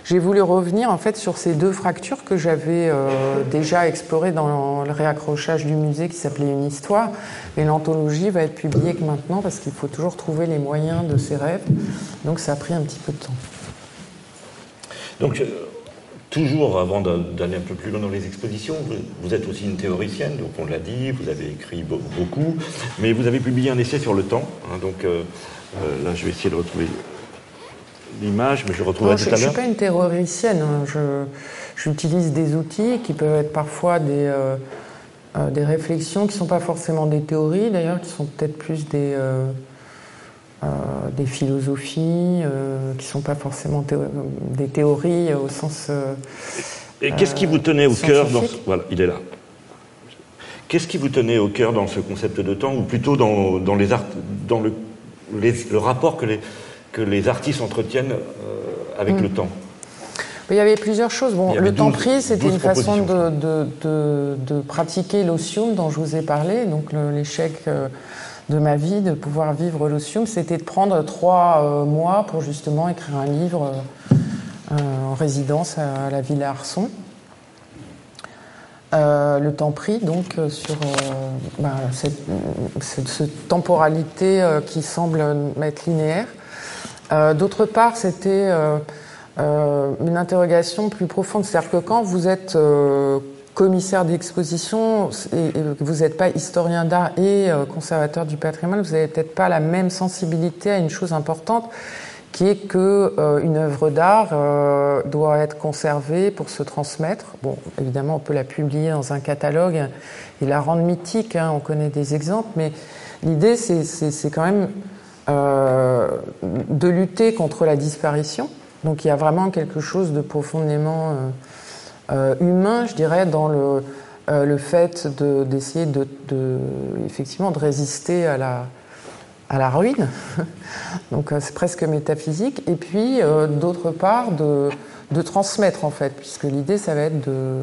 j'ai voulu revenir en fait sur ces deux fractures que j'avais euh, déjà explorées dans le réaccrochage du musée qui s'appelait Une histoire. Et l'anthologie va être publiée que maintenant parce qu'il faut toujours trouver les moyens de ses rêves. Donc ça a pris un petit peu de temps. Donc, euh, toujours avant d'aller un peu plus loin dans les expositions, vous, êtes aussi une théoricienne, donc on l'a dit, vous avez écrit beaucoup, mais vous avez publié un essai sur le temps. Hein, donc euh, là, je vais essayer de retrouver l'image, mais je retrouverai tout à l'heure. Je ne suis pas une terroricienne. Hein. J'utilise des outils qui peuvent être parfois des, euh, euh, des réflexions qui ne sont pas forcément des théories, d'ailleurs, qui sont peut-être plus des, euh, des philosophies, qui ne sont pas forcément des théories au sens. Et qu'est-ce qui vous tenait au cœur dans ce... Voilà, il est là. Qu'est-ce qui vous tenait au cœur dans ce concept de temps, ou plutôt dans, dans, les art... dans le, le rapport que les que les artistes entretiennent euh, avec mm. le temps? Il y avait plusieurs choses. Bon, le temps pris, c'était une façon de, pratiquer l'osium dont je vous ai parlé. Donc l'échec euh, de ma vie de pouvoir vivre l'osium, c'était de prendre trois euh, mois pour justement écrire un livre en résidence à la Villa Arson. le temps pris donc sur bah, cette, cette, temporalité qui semble être linéaire. D'autre part, c'était une interrogation plus profonde, c'est-à-dire que quand vous êtes commissaire d'exposition et, vous n'êtes pas historien d'art et euh, conservateur du patrimoine, vous n'avez peut-être pas la même sensibilité à une chose importante qui est que euh, une œuvre d'art euh, doit être conservée pour se transmettre. Bon, évidemment, on peut la publier dans un catalogue et la rendre mythique. Hein, on connaît des exemples, mais l'idée, c'est quand même de lutter contre la disparition. Donc, il y a vraiment quelque chose de profondément humain, je dirais, dans le, euh, le fait d'essayer de, effectivement, de résister à la, à la ruine. Donc euh, c'est presque métaphysique. Et puis, d'autre part, de, de, transmettre, en fait, puisque l'idée, ça va être de,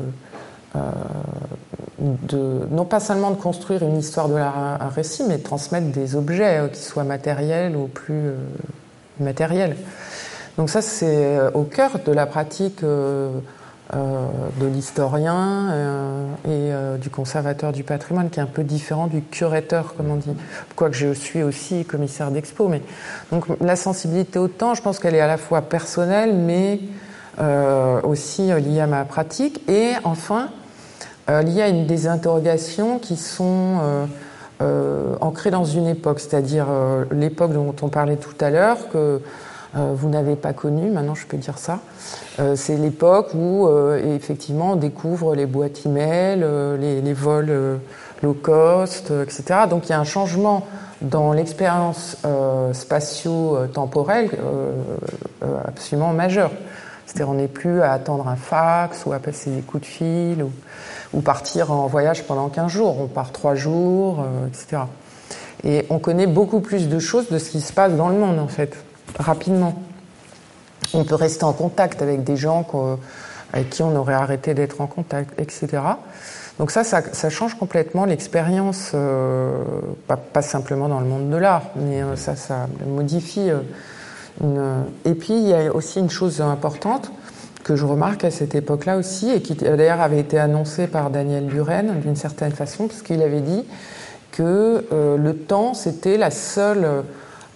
de, non pas seulement de construire une histoire de un récit, mais de transmettre des objets qui soient matériels ou plus matériels. Donc ça, c'est au cœur de la pratique euh, de l'historien euh, et euh, du conservateur du patrimoine, qui est un peu différent du curateur, comme on dit. Quoique je suis aussi commissaire d'expo. Mais donc la sensibilité au temps, je pense qu'elle est à la fois personnelle, mais aussi liée à ma pratique. Et enfin, liée à une des interrogations qui sont ancrées dans une époque, c'est-à-dire l'époque dont on parlait tout à l'heure, que euh, vous n'avez pas connu, maintenant je peux dire ça. Euh, c'est l'époque où euh, effectivement on découvre les boîtes email, les, les, vols low cost, etc. Donc il y a un changement dans l'expérience spatio-temporelle absolument majeur. C'est-à-dire on n'est plus à attendre un fax ou à passer des coups de fil ou, ou partir en voyage pendant 15 jours. On part 3 jours, etc. Et on connaît beaucoup plus de choses de ce qui se passe dans le monde en fait rapidement. On peut rester en contact avec des gens avec qui on aurait arrêté d'être en contact, etc. Donc ça, ça, change complètement l'expérience, euh, pas, simplement dans le monde de l'art, mais euh, ça, ça modifie. Euh. Et puis, il y a aussi une chose importante que je remarque à cette époque-là aussi, et qui d'ailleurs avait été annoncée par Daniel Buren d'une certaine façon, parce qu'il avait dit que le temps, c'était la seule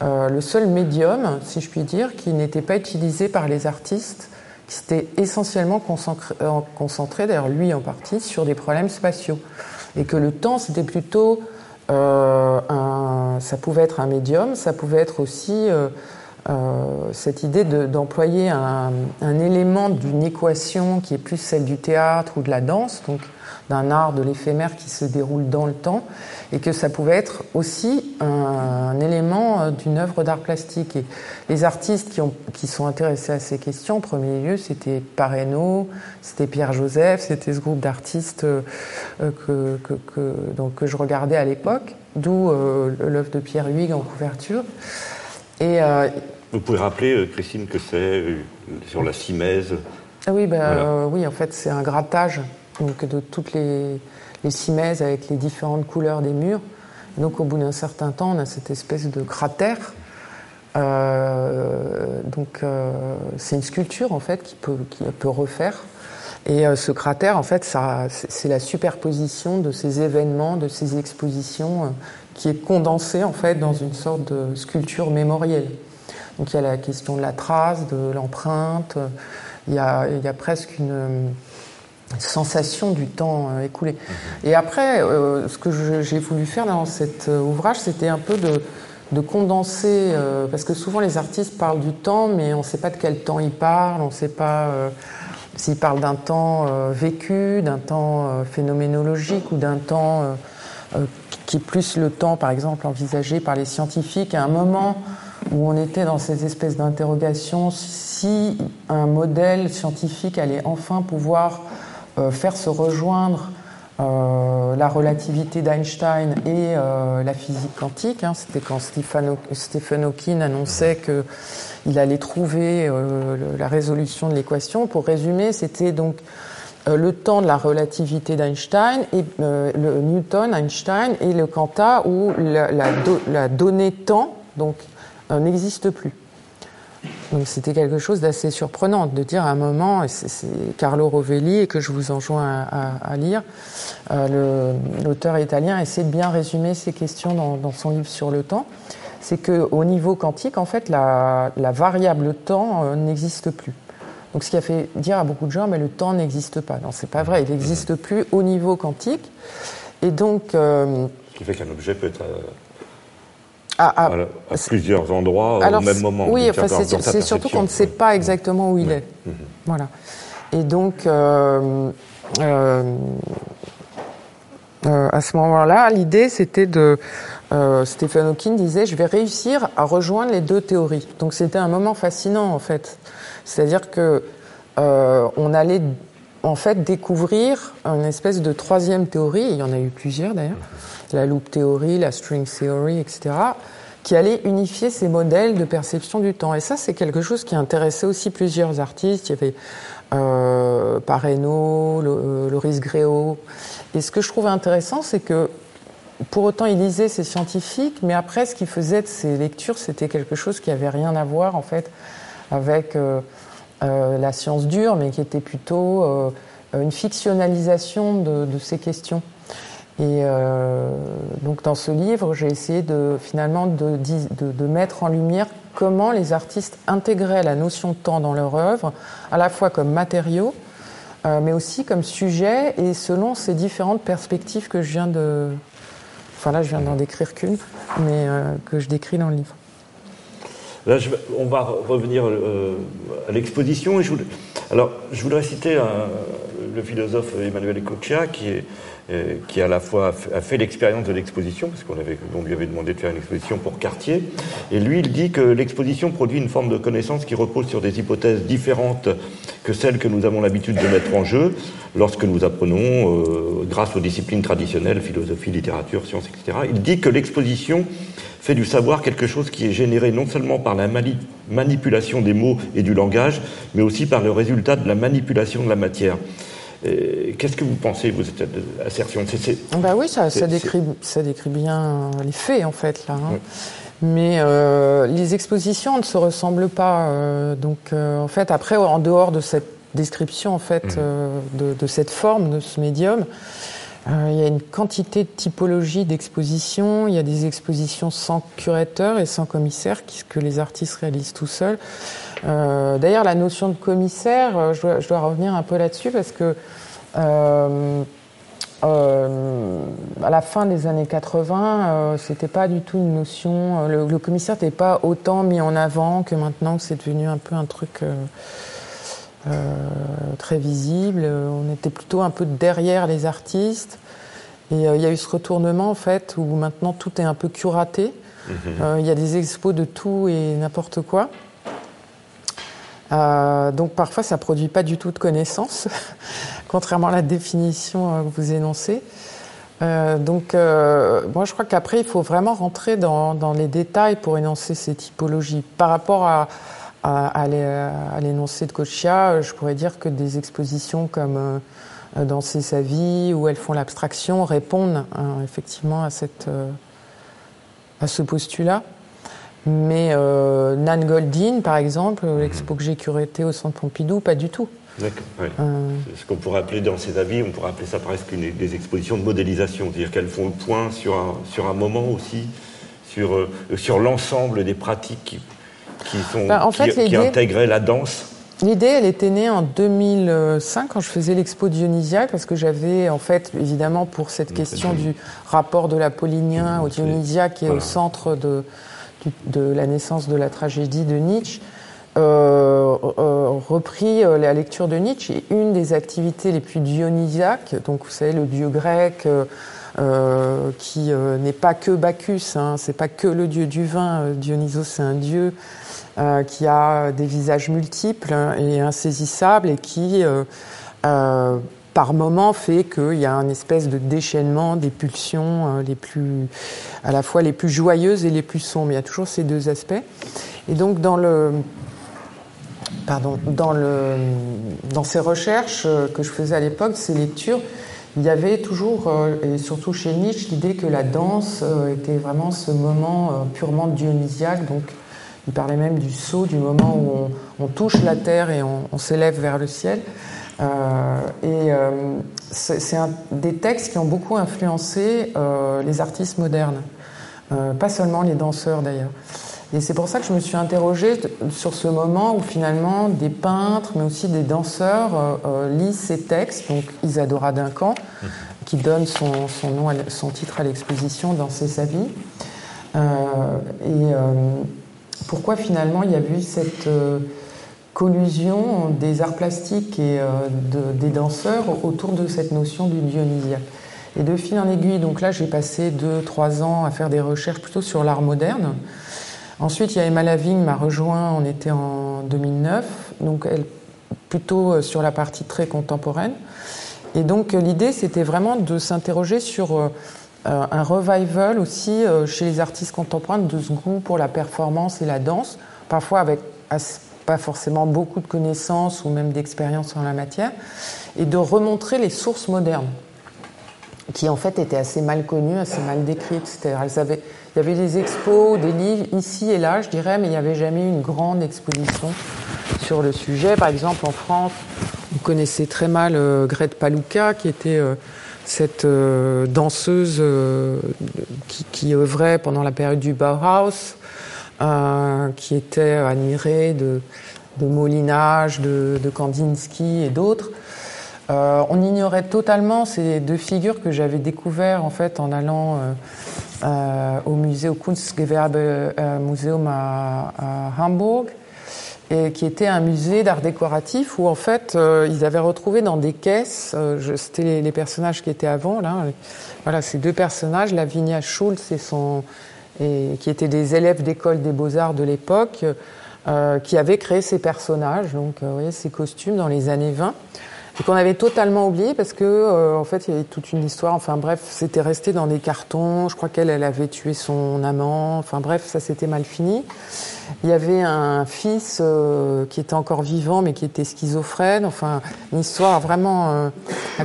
le seul médium, si je puis dire, qui n'était pas utilisé par les artistes, qui s'était essentiellement concentré, euh, concentré d'ailleurs lui en partie, sur des problèmes spatiaux. Et que le temps, c'était plutôt euh, un, ça pouvait être un médium, ça pouvait être aussi cette idée d'employer un, un, élément d'une équation qui est plus celle du théâtre ou de la danse, donc d'un art de l'éphémère qui se déroule dans le temps, et que ça pouvait être aussi un, élément euh, d'une œuvre d'art plastique. Et les artistes qui, ont, qui sont intéressés à ces questions, en premier lieu, c'était Pareno, c'était Pierre Joseph, c'était ce groupe d'artistes euh, que, que, que, donc, que je regardais à l'époque, d'où euh, l'œuvre de Pierre Huyghe en couverture. Et, Vous pouvez rappeler, Christine, que c'est sur la simèse ah oui, ben, oui, en fait, c'est un grattage donc de toutes les, les cimaises avec les différentes couleurs des murs. donc au bout d'un certain temps, on a cette espèce de cratère. Euh, donc euh, c'est une sculpture en fait qui peut, refaire. Et euh, ce cratère, en fait, c'est la superposition de ces événements, de ces expositions, qui est condensée en fait dans une sorte de sculpture mémorielle. Donc il y a la question de la trace, de l'empreinte. Il, y a presque une sensation du temps euh, écoulé. Mhm. Et après, euh, ce que j'ai voulu faire dans cet euh, ouvrage, c'était un peu de, de condenser, parce que souvent les artistes parlent du temps, mais on ne sait pas de quel temps ils parlent, on ne sait pas s'ils parlent d'un temps vécu, d'un temps phénoménologique ou d'un temps qui est plus le temps, par exemple, envisagé par les scientifiques à un moment où on était dans ces espèces d'interrogations si un modèle scientifique allait enfin pouvoir euh, faire se rejoindre euh, la relativité d'Einstein et euh, la physique quantique. Hein. C'était quand Stephen Hawking annonçait qu'il allait trouver la résolution de l'équation. Pour résumer, c'était donc le temps de la relativité d'Einstein et Newton, Einstein et le quanta où la, la donnée temps donc n'existe plus. Donc c'était quelque chose d'assez surprenant de dire à un moment, et c'est Carlo Rovelli et que je vous enjoins à, lire, euh, l'auteur italien essaie de bien résumer ces questions dans, son livre sur le temps. C'est qu'au niveau quantique, en fait, la, variable temps euh, n'existe plus. Donc ce qui a fait dire à beaucoup de gens, mais le temps n'existe pas. Non, c'est pas vrai, il n'existe plus au niveau quantique. Et donc... Euh, ce qui fait qu'un objet peut être à, plusieurs endroits au même moment. Oui, c'est surtout qu'on ne sait pas exactement où il est. Mhm. Voilà. Et donc, euh, euh, euh, à ce moment-là, l'idée, c'était de... Stephen Hawking disait, je vais réussir à rejoindre les deux théories. Donc c'était un moment fascinant, en fait. C'est-à-dire que on allait en fait découvrir une espèce de troisième théorie, il y en a eu plusieurs d'ailleurs, la loop théorie, la string theory, etc., qui allait unifier ces modèles de perception du temps. Et ça, c'est quelque chose qui intéressait aussi plusieurs artistes. Il y avait euh, Pareno, euh, Loris Gréau. Et ce que je trouve intéressant, c'est que pour autant, il lisait ces scientifiques, mais après, ce qu'il faisait de ces lectures, c'était quelque chose qui avait rien à voir, en fait, avec euh, euh la science dure, mais qui était plutôt une fictionnalisation de ces questions. Et euh, donc dans ce livre, j'ai essayé de finalement de, mettre en lumière comment les artistes intégraient la notion de temps dans leur œuvre, à la fois comme matériau, euh, mais aussi comme sujet et selon ces différentes perspectives que je viens de. Enfin là, je viens d'en décrire qu'une, mais euh, que je décris dans le livre. Là, on va revenir à l'exposition. alors, je voudrais citer le philosophe Emmanuel Ecoccia, qui est qui à la fois a fait l'expérience de l'exposition, parce qu'on lui avait demandé de faire une exposition pour Cartier, et lui, il dit que l'exposition produit une forme de connaissance qui repose sur des hypothèses différentes que celles que nous avons l'habitude de mettre en jeu lorsque nous apprenons, euh, grâce aux disciplines traditionnelles, philosophie, littérature, sciences, etc. Il dit que l'exposition fait du savoir quelque chose qui est généré non seulement par la manipulation des mots et du langage, mais aussi par le résultat de la manipulation de la matière. Qu'est-ce que vous pensez, vous, de cette assertion bah Oui, ça, décrit, ça décrit bien les faits, en fait, là. Hein. Mais euh, les expositions ne se ressemblent pas. Euh, donc, euh, en fait, après, en dehors de cette description, en fait, mmh. de, cette forme, de ce médium, il y a une quantité de typologies d'expositions. Il y a des expositions sans curateur et sans commissaire, que les artistes réalisent tout seuls. Euh, d'ailleurs, la notion de commissaire, euh, je dois, revenir un peu là-dessus parce que euh, à la fin des années 80, c'était pas du tout une notion. Le, commissaire n'était pas autant mis en avant que maintenant que c'est devenu un peu un truc très visible. On était plutôt un peu derrière les artistes. Et il y a eu ce retournement en fait où maintenant tout est un peu curaté. Mm-hmm. Il y a des expos de tout et n'importe quoi. Euh, donc parfois ça produit pas du tout de connaissances, contrairement à la définition euh, que vous énoncez. Euh, donc moi je crois qu'après il faut vraiment rentrer dans, les détails pour énoncer ces typologies. Par rapport à, l'énoncé de Kochia, je pourrais dire que des expositions comme Danser sa vie, où elles font l'abstraction, répondent effectivement à, cette, à ce postulat. Mais euh, Nan Goldin, par exemple, mhm. l'expo que j'ai curatée au Centre Pompidou, pas du tout. D'accord. Euh. Ce qu'on pourrait appeler dans ses avis, on pourrait appeler ça presque une, des expositions de modélisation, c'est-à-dire qu'elles font le point sur un, sur un moment aussi, sur, euh, sur l'ensemble des pratiques qui, qui, sont, bah, qui, intégraient la danse. L'idée, elle était née en 2005 quand je faisais l'expo dionysiaque, parce que j'avais, en fait, évidemment, pour cette question du rapport de l'apollinien au dionysiaque qui est au centre de, de la naissance de la tragédie de Nietzsche, euh, euh, repris euh, la lecture de Nietzsche et une des activités les plus dionysiaques, donc vous savez le dieu grec qui n'est pas que Bacchus, hein, c'est pas que le dieu du vin, Dionysos c'est un dieu qui a des visages multiples et insaisissables et qui par moment fait qu'il y a un espèce de déchaînement des pulsions euh, les plus, à la fois les plus joyeuses et les plus sombres. Il y a toujours ces deux aspects. Et donc dans le, pardon, dans le, dans ces recherches euh, que je faisais à l'époque, ces lectures, il y avait toujours, euh, et surtout chez Nietzsche, l'idée que la danse était vraiment ce moment purement dionysiaque, donc Il parlait même du saut, du moment où on, touche la terre et on, s'élève vers le ciel. Et c'est un des textes qui ont beaucoup influencé les artistes modernes, pas seulement les danseurs d'ailleurs. Et c'est pour ça que je me suis interrogée sur ce moment où finalement des peintres, mais aussi des danseurs euh, euh, lisent ces textes, donc Isadora Duncan, qui donne son, nom, son titre à l'exposition dans ses habits. Euh, et pourquoi finalement il y a eu cette collusion des arts plastiques et des danseurs autour de cette notion du dionysiaque. Et de fil en aiguille, donc là j'ai passé 2-3 ans à faire des recherches plutôt sur l'art moderne. Ensuite, il y a Emma Lavigne m'a rejoint, on était en 2009, donc elle plutôt euh, sur la partie très contemporaine. Et donc euh, l'idée, c'était vraiment de s'interroger sur euh, un revival aussi chez les artistes contemporains de ce goût pour la performance et la danse, parfois avec pas forcément beaucoup de connaissances ou même d'expérience en la matière, et de remontrer les sources modernes, qui en fait étaient assez mal connues, assez mal décrites. Avaient il y avait des expos, des livres ici et là, je dirais, mais il n'y avait jamais une grande exposition sur le sujet. Par exemple, en France, vous connaissez très mal euh, Grete Paluca, qui était euh, cette euh, danseuse qui, qui, œuvrait pendant la période du Bauhaus, qui était admirée de, de Molinage, de, de Kandinsky et d'autres. on ignorait totalement ces deux figures que j'avais découvertes en fait en allant euh, au musée, au Kunstgewerbe euh, Museum à, Hambourg, et qui était un musée d'art décoratif où en fait euh, ils avaient retrouvé dans des caisses, c'était les, personnages qui étaient avant là, voilà ces deux personnages, Lavinia Schulz et son, et, qui étaient des élèves d'école des beaux arts de l'époque, qui avaient créé ces personnages, donc vous voyez ces costumes dans les années 20 et qu'on avait totalement oublié parce que euh, en fait il y avait toute une histoire. Enfin bref, c'était resté dans des cartons. Je crois qu'elle elle avait tué son amant. Enfin bref, ça s'était mal fini. Il y avait un fils euh, qui était encore vivant mais qui était schizophrène. Enfin une histoire vraiment euh,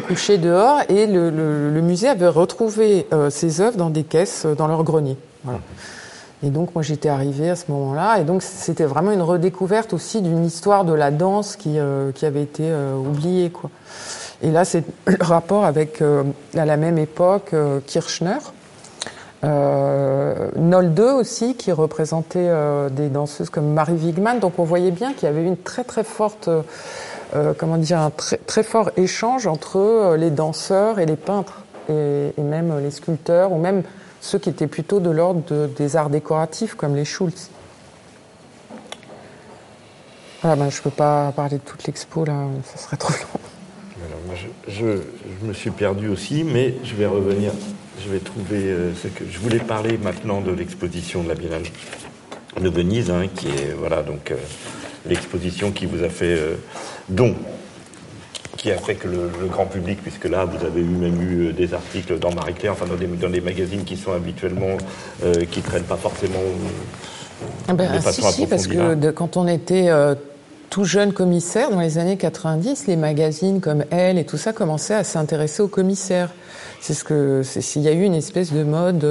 coucher dehors. Et le, le, musée avait retrouvé ses œuvres dans des caisses dans leur grenier. Et donc moi j'étais arrivée à ce moment-là, et donc c'était vraiment une redécouverte aussi d'une histoire de la danse qui, euh, avait été euh, oubliée. Quoi. Et là c'est le rapport avec, euh, à la même époque, Kirchner, Nol 2 aussi, qui représentait des danseuses comme Marie Wigman. Donc on voyait bien qu'il y avait une très très forte, comment dire, un très, très fort échange entre les danseurs et les peintres, et, et même les sculpteurs, ou même ceux qui étaient plutôt de l'ordre des arts décoratifs, comme les Schultz. Voilà, ben, je ne peux pas parler de toute l'expo, là, ça serait trop long. je, me suis perdu aussi, mais je vais revenir. Je vais trouver euh, ce que je voulais parler maintenant de l'exposition de la Biennale de Venise, hein, qui est voilà donc euh, l'exposition qui vous a fait euh, don qui a fait que le, grand public, puisque là, vous avez eu même eu euh, des articles dans Marie Claire, enfin dans des, dans des magazines qui sont habituellement, euh, qui ne traînent pas forcément ah ben, de façon si, si, parce que quand on était euh, tout jeune commissaire, dans les années 90, les magazines comme Elle et tout ça commençaient à s'intéresser aux commissaires. C'est ce que, s'il y a eu une espèce de mode.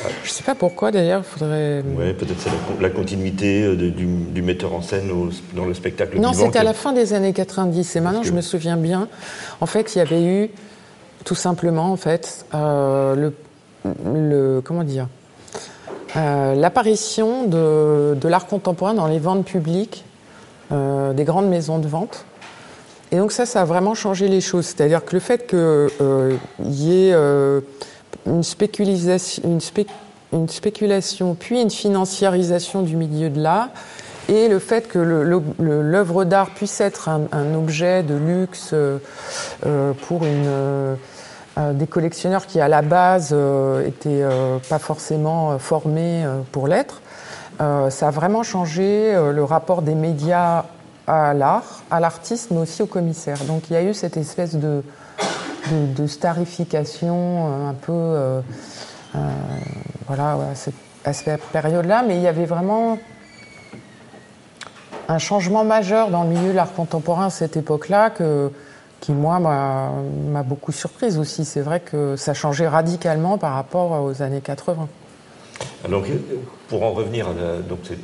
Je ne sais pas pourquoi d'ailleurs, faudrait. Oui, peut-être c'est la, continuité euh, du, metteur en scène dans le spectacle. Non, c'était à la fin des années 90. Et maintenant, je me souviens bien. En fait, il y avait eu tout simplement, en fait, euh, le, comment dire, euh, l'apparition de, l'art contemporain dans les ventes publiques des grandes maisons de vente. Et donc ça, ça a vraiment changé les choses. C'est-à-dire que le fait qu'il y ait une, spéculation, puis une financiarisation du milieu de l'art, et le fait que l'œuvre d'art puisse être un, objet de luxe euh, euh, pour euh, des collectionneurs qui, à la base, n'étaient pas forcément formés pour l'être, ça a vraiment changé le rapport des médias à l'art, à l'artiste, mais aussi au commissaire. Donc il y a eu cette espèce de, de, starification euh, un peu, euh, euh, voilà, à cette période-là, mais il y avait vraiment un changement majeur dans le milieu de l'art contemporain à cette époque-là que, qui, moi, m'a beaucoup surprise aussi. C'est vrai que ça changeait radicalement par rapport aux années 80. Alors, pour en revenir à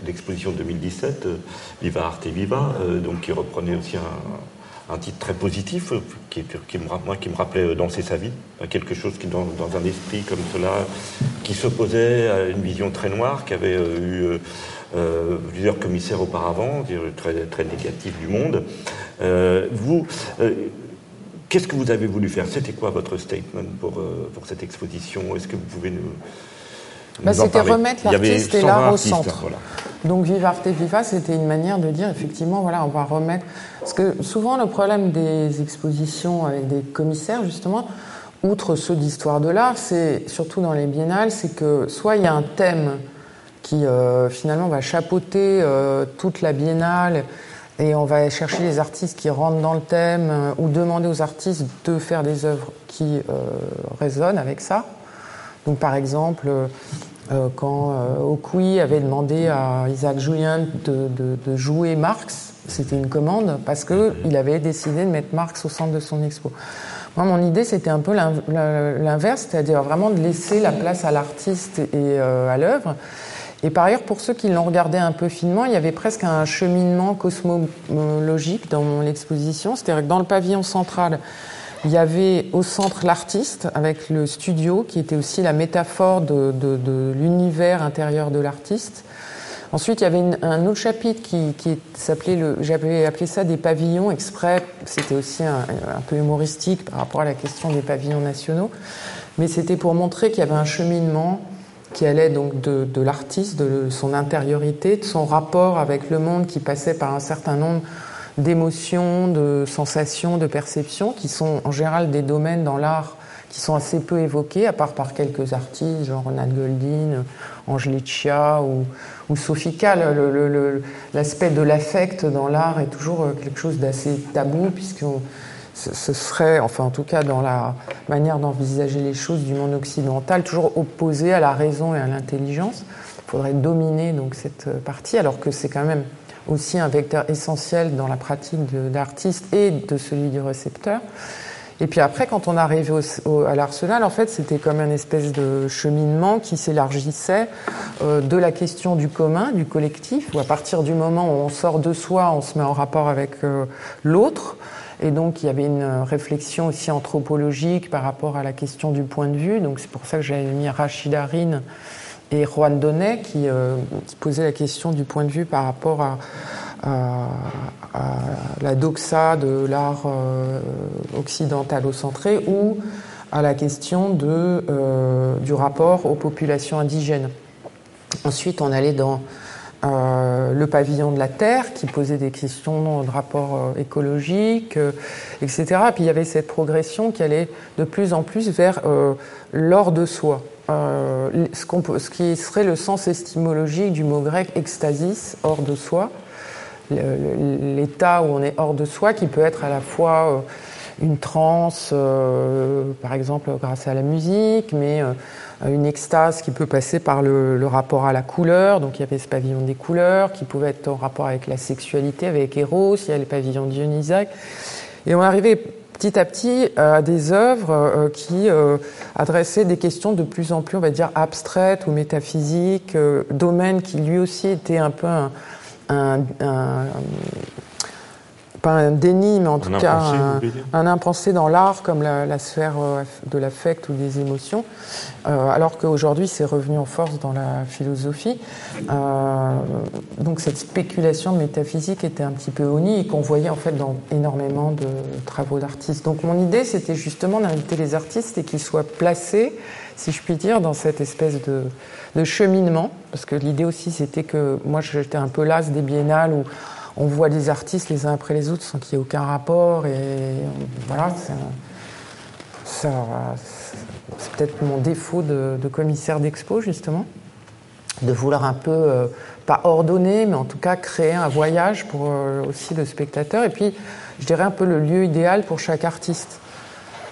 l'exposition 2017, Viva Arte Viva, donc, qui reprenait aussi un, titre très positif, qui, qui, me, moi, qui me rappelait Danser sa vie, quelque chose qui, dans, dans un esprit comme cela, qui s'opposait à une vision très noire, qui avait eu euh, plusieurs commissaires auparavant, très, très négatif du monde. Euh, vous, euh, qu'est-ce que vous avez voulu faire? C'était quoi votre statement pour, pour cette exposition? Est-ce que vous pouvez nous, bah, c'était remettre l'artiste et l'art au centre. Donc Viva Arte Viva, c'était une manière de dire effectivement, voilà, on va remettre. Parce que souvent le problème des expositions avec des commissaires, justement, outre ceux d'histoire de l'art, c'est surtout dans les biennales, c'est que soit il y a un thème qui euh, finalement va chapeauter euh, toute la biennale et on va chercher les artistes qui rentrent dans le thème euh, ou demander aux artistes de faire des œuvres qui résonnent avec ça. Donc par exemple, quand Okui avait demandé à Isaac Julien de, jouer Marx, c'était une commande parce qu'il avait décidé de mettre Marx au centre de son expo. Moi, mon idée, c'était un peu l'inverse, c'est-à-dire vraiment de laisser la place à l'artiste et à l'œuvre. Et par ailleurs, pour ceux qui l'ont regardé un peu finement, il y avait presque un cheminement cosmologique dans l'exposition. C'est-à-dire que dans le pavillon central, il y avait au centre l'artiste avec le studio qui était aussi la métaphore de, l'univers intérieur de l'artiste. Ensuite, il y avait un autre chapitre qui, s'appelait, j'avais appelé ça des pavillons exprès. C'était aussi un, un, peu humoristique par rapport à la question des pavillons nationaux. Mais c'était pour montrer qu'il y avait un cheminement qui allait donc de, l'artiste, de son intériorité, de son rapport avec le monde qui passait par un certain nombre d'émotions, de sensations, de perceptions, qui sont en général des domaines dans l'art qui sont assez peu évoqués, à part par quelques artistes, genre Ronald Goldin, Angelique Chia ou, ou L'aspect de l'affect dans l'art est toujours quelque chose d'assez tabou, puisqu'on ce serait, enfin en tout cas dans la manière d'envisager les choses du monde occidental, toujours opposé à la raison et à l'intelligence. Il faudrait dominer donc cette partie, alors que c'est quand même aussi un vecteur essentiel dans la pratique de l'artiste et de celui du récepteur. Et puis après, quand on arrivait à l'arsenal, en fait, c'était comme un espèce de cheminement qui s'élargissait euh, de la question du commun, du collectif, où à partir du moment où on sort de soi, on se met en rapport avec euh, l'autre, et donc, il y avait une réflexion aussi anthropologique par rapport à la question du point de vue. Donc, c'est pour ça que j'avais mis Rachid Harin et Juan Donnet qui, euh, posaient la question du point de vue par rapport à, la doxa de l'art euh, occidentalo-centré ou à la question de, euh, du rapport aux populations indigènes. Ensuite, on allait dans euh, le pavillon de la Terre qui posait des questions de rapport écologique, euh, etc. Puis il y avait cette progression qui allait de plus en plus vers l'or de soi. Ce, ce, qui serait le sens estimologique du mot grec extasis, hors de soi, l'état où on est hors de soi, qui peut être à la fois une transe, par exemple grâce à la musique, mais une extase qui peut passer par le, rapport à la couleur, donc il y avait ce pavillon des couleurs, qui pouvait être en rapport avec la sexualité, avec Eros, il y a le pavillon Dionysaque. Et on arrivait petit à petit à des œuvres euh, qui euh, adressaient des questions de plus en plus, on va dire, abstraites ou métaphysiques, euh, domaine qui lui aussi était un peu un pas un déni, mais en tout cas un, impensé dans l'art comme la, sphère euh, de l'affect ou des émotions, euh, alors qu'aujourd'hui c'est revenu en force dans la philosophie. Euh, donc cette spéculation métaphysique était un petit peu honnie et qu'on voyait en fait dans énormément de travaux d'artistes. Donc mon idée c'était justement d'inviter les artistes et qu'ils soient placés, si je puis dire, dans cette espèce de, de cheminement, parce que l'idée aussi c'était que moi j'étais un peu las des biennales où on voit des artistes les uns après les autres sans qu'il y ait aucun rapport. Et voilà, c'est peut-être mon défaut de, commissaire d'expo, justement, de vouloir un peu, euh, pas ordonner, mais en tout cas créer un voyage pour euh, aussi le spectateur. Et puis, je dirais un peu le lieu idéal pour chaque artiste.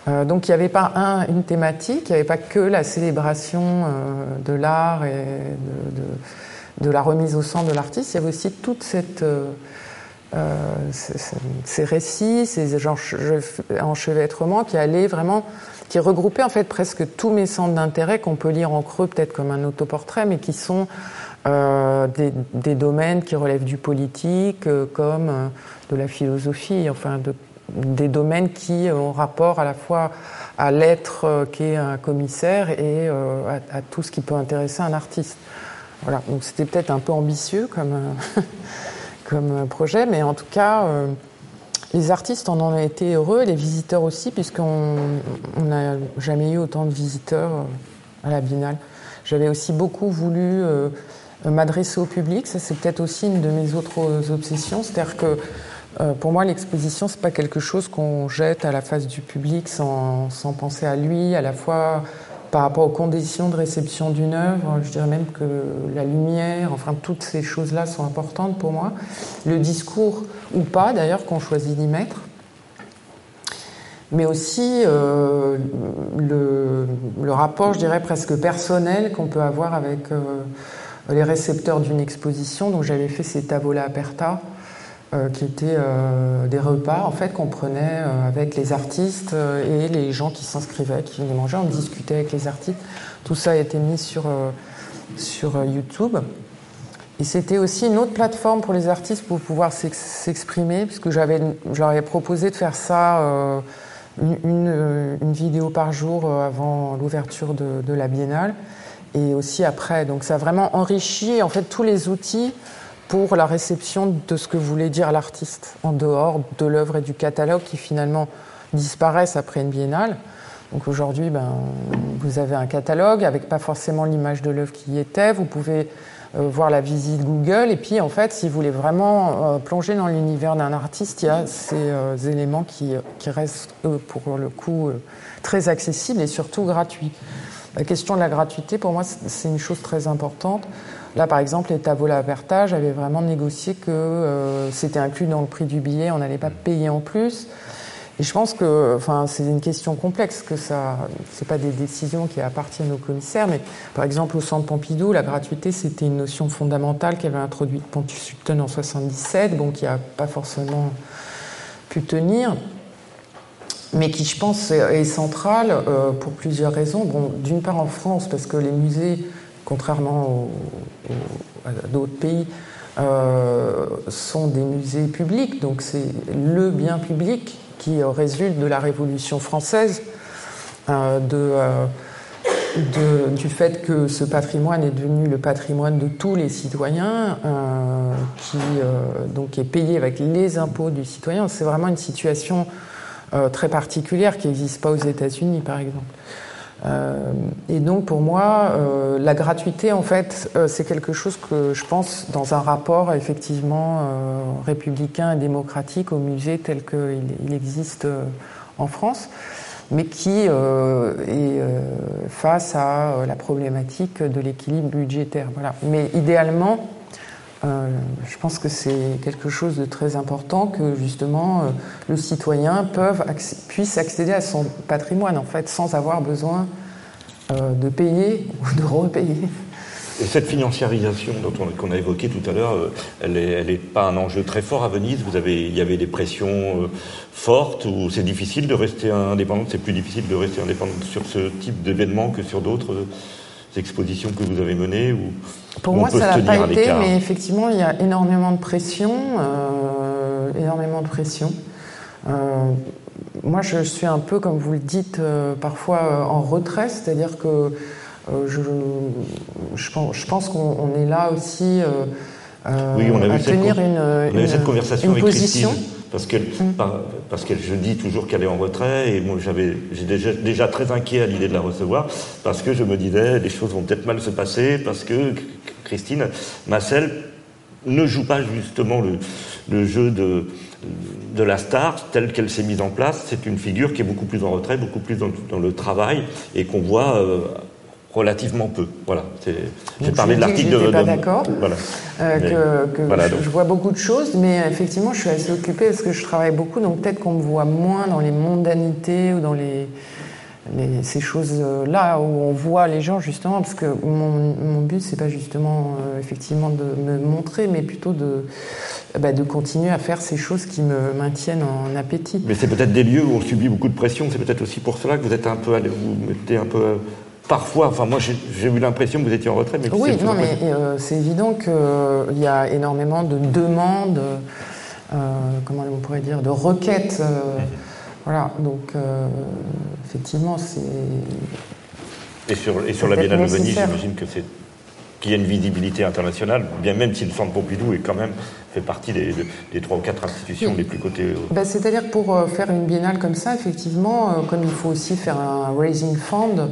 Euh, donc il n'y avait pas un, une thématique, il n'y avait pas que la célébration de l'art et de la remise au centre de l'artiste, il y avait aussi toute euh, euh, ces, récits, ces enchevêtrements qui allaient vraiment, qui regroupait en fait presque tous mes centres d'intérêt qu'on peut lire en creux, peut-être comme un autoportrait, mais qui sont euh, des, domaines qui relèvent du politique, comme de la philosophie, enfin de, des domaines qui ont rapport à la fois à l'être qu'est un commissaire et à, tout ce qui peut intéresser un artiste. Voilà, donc c'était peut-être un peu ambitieux comme, comme projet, mais en tout cas, les artistes en ont été heureux, les visiteurs aussi, puisqu'on n'a jamais eu autant de visiteurs à la Biennale. J'avais aussi beaucoup voulu euh, m'adresser au public, ça c'est peut-être aussi une de mes autres obsessions, c'est-à-dire que euh, pour moi l'exposition c'est pas quelque chose qu'on jette à la face du public sans, sans penser à lui, à la fois par rapport aux conditions de réception d'une œuvre. Je dirais même que la lumière, enfin toutes ces choses-là sont importantes pour moi. Le discours ou pas d'ailleurs qu'on choisit d'y mettre. Mais aussi euh, le, rapport, je dirais presque personnel qu'on peut avoir avec euh, les récepteurs d'une exposition. Donc j'avais fait ces tavola aperta euh, qui étaient euh, des repas en fait qu'on prenait euh, avec les artistes et les gens qui s'inscrivaient, qui venaient manger. On discutait avec les artistes. Tout ça a été mis sur sur YouTube. Et c'était aussi une autre plateforme pour les artistes pour pouvoir s'exprimer, puisque j'avais, je proposé de faire ça une, une, une, vidéo par jour avant l'ouverture de, de, la biennale et aussi après. Donc ça a vraiment enrichi en fait tous les outils pour la réception de ce que voulait dire l'artiste, en dehors de l'œuvre et du catalogue qui finalement disparaissent après une biennale. Donc aujourd'hui, ben, vous avez un catalogue avec pas forcément l'image de l'œuvre qui y était. Vous pouvez euh, voir la visite Google. Et puis, en fait, si vous voulez vraiment euh, plonger dans l'univers d'un artiste, il y a ces euh, éléments qui, qui restent, pour le coup, très accessibles et surtout gratuits. La question de la gratuité, pour moi, c'est une chose très importante. Là, par exemple, les Tavola Aperta, j'avais vraiment négocié que euh, c'était inclus dans le prix du billet, on n'allait pas payer en plus. Et je pense que, enfin, c'est une question complexe, que ça, c'est pas des décisions qui appartiennent aux commissaires, mais par exemple, au Centre Pompidou, la gratuité, c'était une notion fondamentale qu'avait introduite Pontus Sutton en 77, bon, qui a pas forcément pu tenir mais qui, je pense, est centrale euh, pour plusieurs raisons. Bon, d'une part en France, parce que les musées contrairement aux, à d'autres pays, euh, sont des musées publics, donc c'est le bien public qui résulte de la Révolution française, euh, de, euh, de, du fait que ce patrimoine est devenu le patrimoine de tous les citoyens, euh, qui euh, donc est payé avec les impôts du citoyen. C'est vraiment une situation euh, très particulière qui n'existe pas aux États-Unis, par exemple. Euh, et donc pour moi, euh, la gratuité, en fait, euh, c'est quelque chose que je pense dans un rapport effectivement euh, républicain et démocratique au musée tel qu'il il existe euh, en France, mais qui euh, est face à la problématique de l'équilibre budgétaire. Voilà. Mais idéalement, euh, je pense que c'est quelque chose de très important que justement euh, le citoyen puisse accéder à son patrimoine en fait sans avoir besoin euh, de payer ou de repayer. Et cette financiarisation qu'on a évoqué tout à l'heure, elle n'est pas un enjeu très fort à Venise? Il y avait des pressions fortes ou c'est difficile de rester indépendant? C'est plus difficile de rester indépendant sur ce type d'événement que sur d'autres expositions que vous avez menées ou Pour moi, ça n'a pas été, mais effectivement, il y a énormément de pression, euh, énormément de pression. Euh, moi, je suis un peu, comme vous le dites, euh, parfois en retrait, c'est-à-dire que je, je, pense, je pense qu'on est là aussi oui, on a à tenir cette, une, on a une, cette conversation une avec position. Christine parce qu'elle, mmh. parce qu'elle, je dis toujours qu'elle est en retrait, et moi j'avais, j'étais déjà, déjà très inquiet à l'idée de la recevoir, parce que je me disais, les choses vont peut-être mal se passer, parce que Christine Massel ne joue pas justement le, le jeu de, de la star telle qu'elle s'est mise en place. C'est une figure qui est beaucoup plus en retrait, beaucoup plus dans, dans le travail, et qu'on voit euh, relativement peu. Voilà. J'ai parlé de l'article de. pas d'accord. Voilà. Euh, que, que voilà, je, je, vois beaucoup de choses, mais effectivement, je suis assez occupée parce que je travaille beaucoup, donc peut-être qu'on me voit moins dans les mondanités ou dans les ces choses-là où on voit les gens justement, parce que mon, mon but c'est pas justement effectivement de me montrer, mais plutôt de, bah, de continuer à faire ces choses qui me maintiennent en appétit. Mais c'est peut-être des lieux où on subit beaucoup de pression, c'est peut-être aussi pour cela que vous êtes un peu, vous mettez un peu parfois, enfin moi j'ai eu l'impression que vous étiez en retrait, mais oui, non, mais c'est évident qu'il y a énormément de demandes, comment on pourrait dire, de requêtes. Voilà, donc euh, effectivement, c'est. Et sur, et sur la Biennale de Venise, j'imagine que c'est qu'il y a une visibilité internationale, bien même si le Centre Pompidou est quand même fait partie des, trois ou quatre institutions les plus cotées. Ben, C'est-à-dire pour euh, faire une biennale comme ça, effectivement, euh, comme il faut aussi faire un raising fund,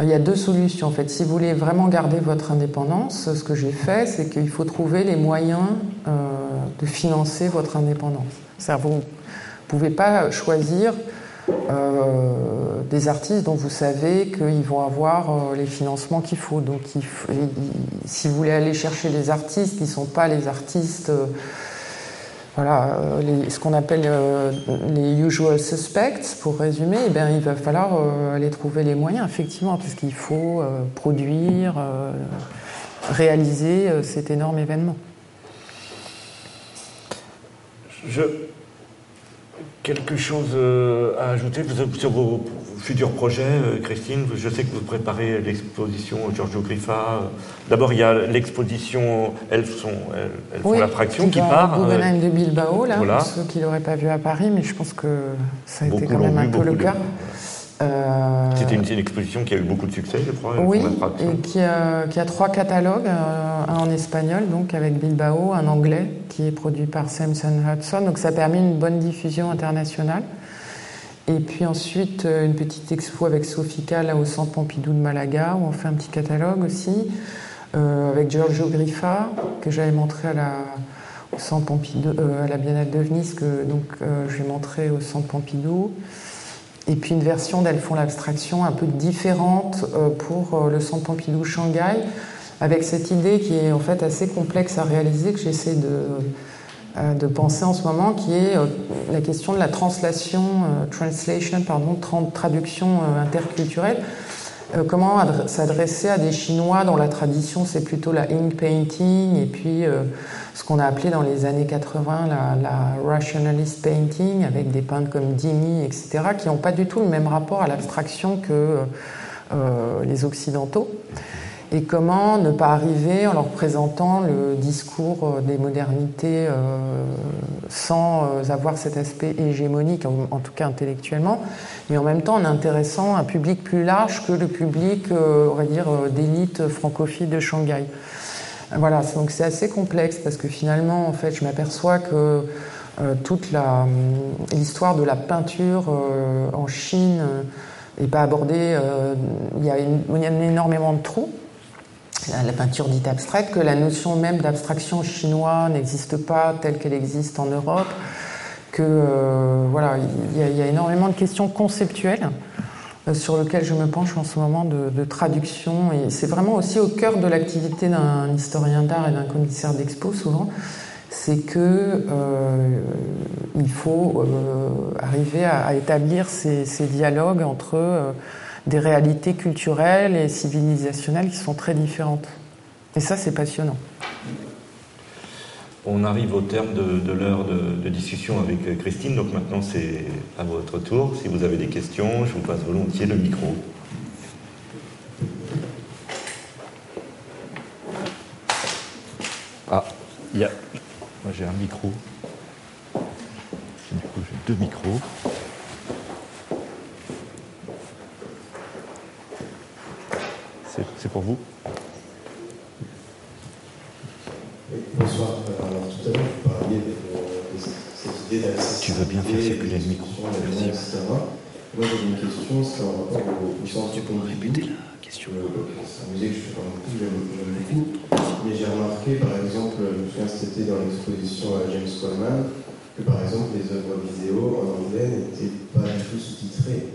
il y a deux solutions en fait. Si vous voulez vraiment garder votre indépendance, ce que j'ai fait, c'est qu'il faut trouver les moyens de financer votre indépendance. Vous pouvez pas choisir euh, des artistes dont vous savez qu'ils vont avoir euh, les financements qu'il faut. Donc, si vous voulez aller chercher des artistes qui ne sont pas les artistes, euh, voilà, ce qu'on appelle les usual suspects, pour résumer, eh bien, il va falloir aller trouver les moyens, effectivement, puisqu'il faut produire, réaliser cet énorme événement. Je, Quelque chose euh, à ajouter sur vos futurs projets, euh, Christine Je sais que vous préparez l'exposition Giorgio Griffa. D'abord, il y a l'exposition Elles sont, elles, font la fraction qui, part. Guggenheim euh, de Bilbao, là, pour ceux qui ne l'auraient pas vu à Paris, mais je pense que ça a été quand même un peu le cas. Euh, C'était une, exposition qui a eu beaucoup de succès, je crois. Oui, et qui a, qui a, trois catalogues, un en espagnol, donc avec Bilbao, un anglais qui est produit par Samson Hudson, donc ça a permis une bonne diffusion internationale. Et puis ensuite, euh, une petite expo avec Sofica, là au Centre Pompidou de Malaga, où on fait un petit catalogue aussi, avec Giorgio Griffa, que j'avais montré à la, au Centre Pompidou, à la Biennale de Venise, que donc j'ai montré au Centre Pompidou. Et puis une version d'Elles l'abstraction un peu différente euh, pour euh, le Centre Pompidou Shanghai, avec cette idée qui est en fait assez complexe à réaliser, que j'essaie de, euh, de penser en ce moment, qui est la question de la translation, translation, pardon, traduction interculturelle. Comment s'adresser à des Chinois dont la tradition c'est plutôt la ink painting et puis ce qu'on a appelé dans les années 80 la, rationalist painting, avec des peintres comme Dini, etc., qui n'ont pas du tout le même rapport à l'abstraction que euh, les Occidentaux. Et comment ne pas arriver en leur présentant le discours euh, des modernités euh, sans avoir cet aspect hégémonique, en, tout cas intellectuellement, mais en même temps en intéressant un public plus large que le public, on va dire, d'élite francophile de Shanghai. Voilà, donc c'est assez complexe parce que finalement, en fait, je m'aperçois que euh, toute euh, l'histoire de la peinture euh, en Chine n'est pas abordée. il, y a énormément de trous. La peinture dite abstraite, que la notion même d'abstraction chinoise n'existe pas telle qu'elle existe en Europe, que voilà, il y, a énormément de questions conceptuelles euh, sur lequel je me penche en ce moment de, traduction. Et c'est vraiment aussi au cœur de l'activité d'un historien d'art et d'un commissaire d'expo souvent, c'est que euh, il faut euh, arriver à, établir ces, dialogues entre des réalités culturelles et civilisationnelles qui sont très différentes. Et ça, c'est passionnant. On arrive au terme de, l'heure de, discussion avec euh, Christine, donc maintenant c'est à votre tour. Si vous avez des questions, je vous passe volontiers le micro. Ah, il y a. Moi j'ai un micro. Du coup j'ai deux micros. C'est pour vous Bonsoir. Alors tout à l'heure, vous parliez de, cette idée d'accessibilité. Tu veux bien faire circuler le micro Merci. Moi j'ai une question, c'est en rapport au, sens Tu peux répéter la question C'est un musée que je fais pas beaucoup, j'aime beaucoup. Mais j'ai remarqué, par exemple, je me souviens cet été dans l'exposition à James Coleman, que par exemple les œuvres vidéo en anglais n'étaient pas du tout sous-titrées.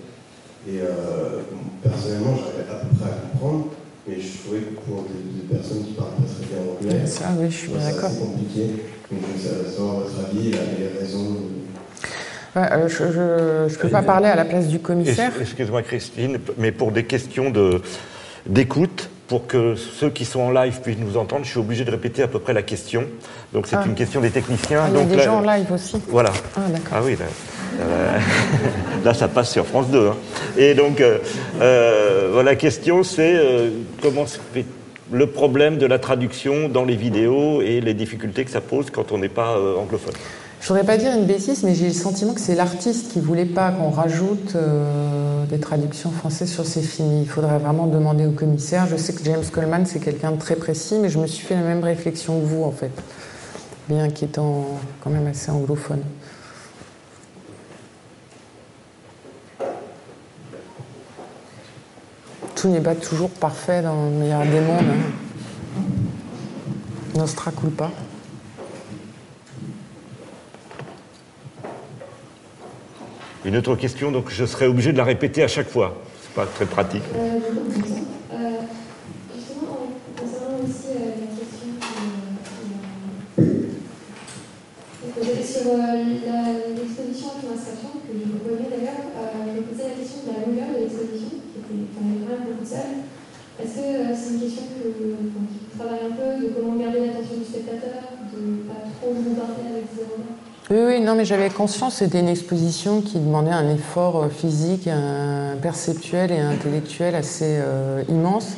Et euh, personnellement, j'arrivais à peu près. Mais je trouvais que pour des, personnes qui parlent pas très bien anglais, ça, oui, je suis d'accord. C'est compliqué. Donc, ça va savoir votre avis et les raisons. Euh, je ne peux pas parler à la place du commissaire. Excuse-moi Christine, mais pour des questions d'écoute, pour que ceux qui sont en live puissent nous entendre, je suis obligé de répéter à peu près la question. Donc c'est ah. une question des techniciens. Ah, il y a des gens en live aussi. Voilà. Ah, ah oui, là, ça passe sur France 2. Hein. Et donc, euh, euh, la question c'est euh, comment se fait le problème de la traduction dans les vidéos et les difficultés que ça pose quand on n'est pas anglophone? Je voudrais pas dire une bêtise, mais j'ai le sentiment que c'est l'artiste qui voulait pas qu'on rajoute euh, des traductions françaises sur ses films. Il faudrait vraiment demander au commissaire. Je sais que James Coleman, c'est quelqu'un de très précis, mais je me suis fait la même réflexion que vous, en fait. Bien qu'étant quand même assez anglophone. Tout n'est pas toujours parfait dans le meilleur des mondes. Hein. Nostra culpa. Une autre question, donc je serai obligé de la répéter à chaque fois. C'est pas très pratique. Euh, euh, justement, concernant aussi euh, la question sur l'exposition à Thomas que je vous d'ailleurs, je posais la question de la longueur de l'exposition, Est-ce que c'est une question que, qui travaille un peu de comment garder l'attention du spectateur, de pas trop bombarder avec zéro oui, oui, non, mais j'avais conscience, c'était une exposition qui demandait un effort euh, physique, perceptuel et intellectuel assez euh, immense.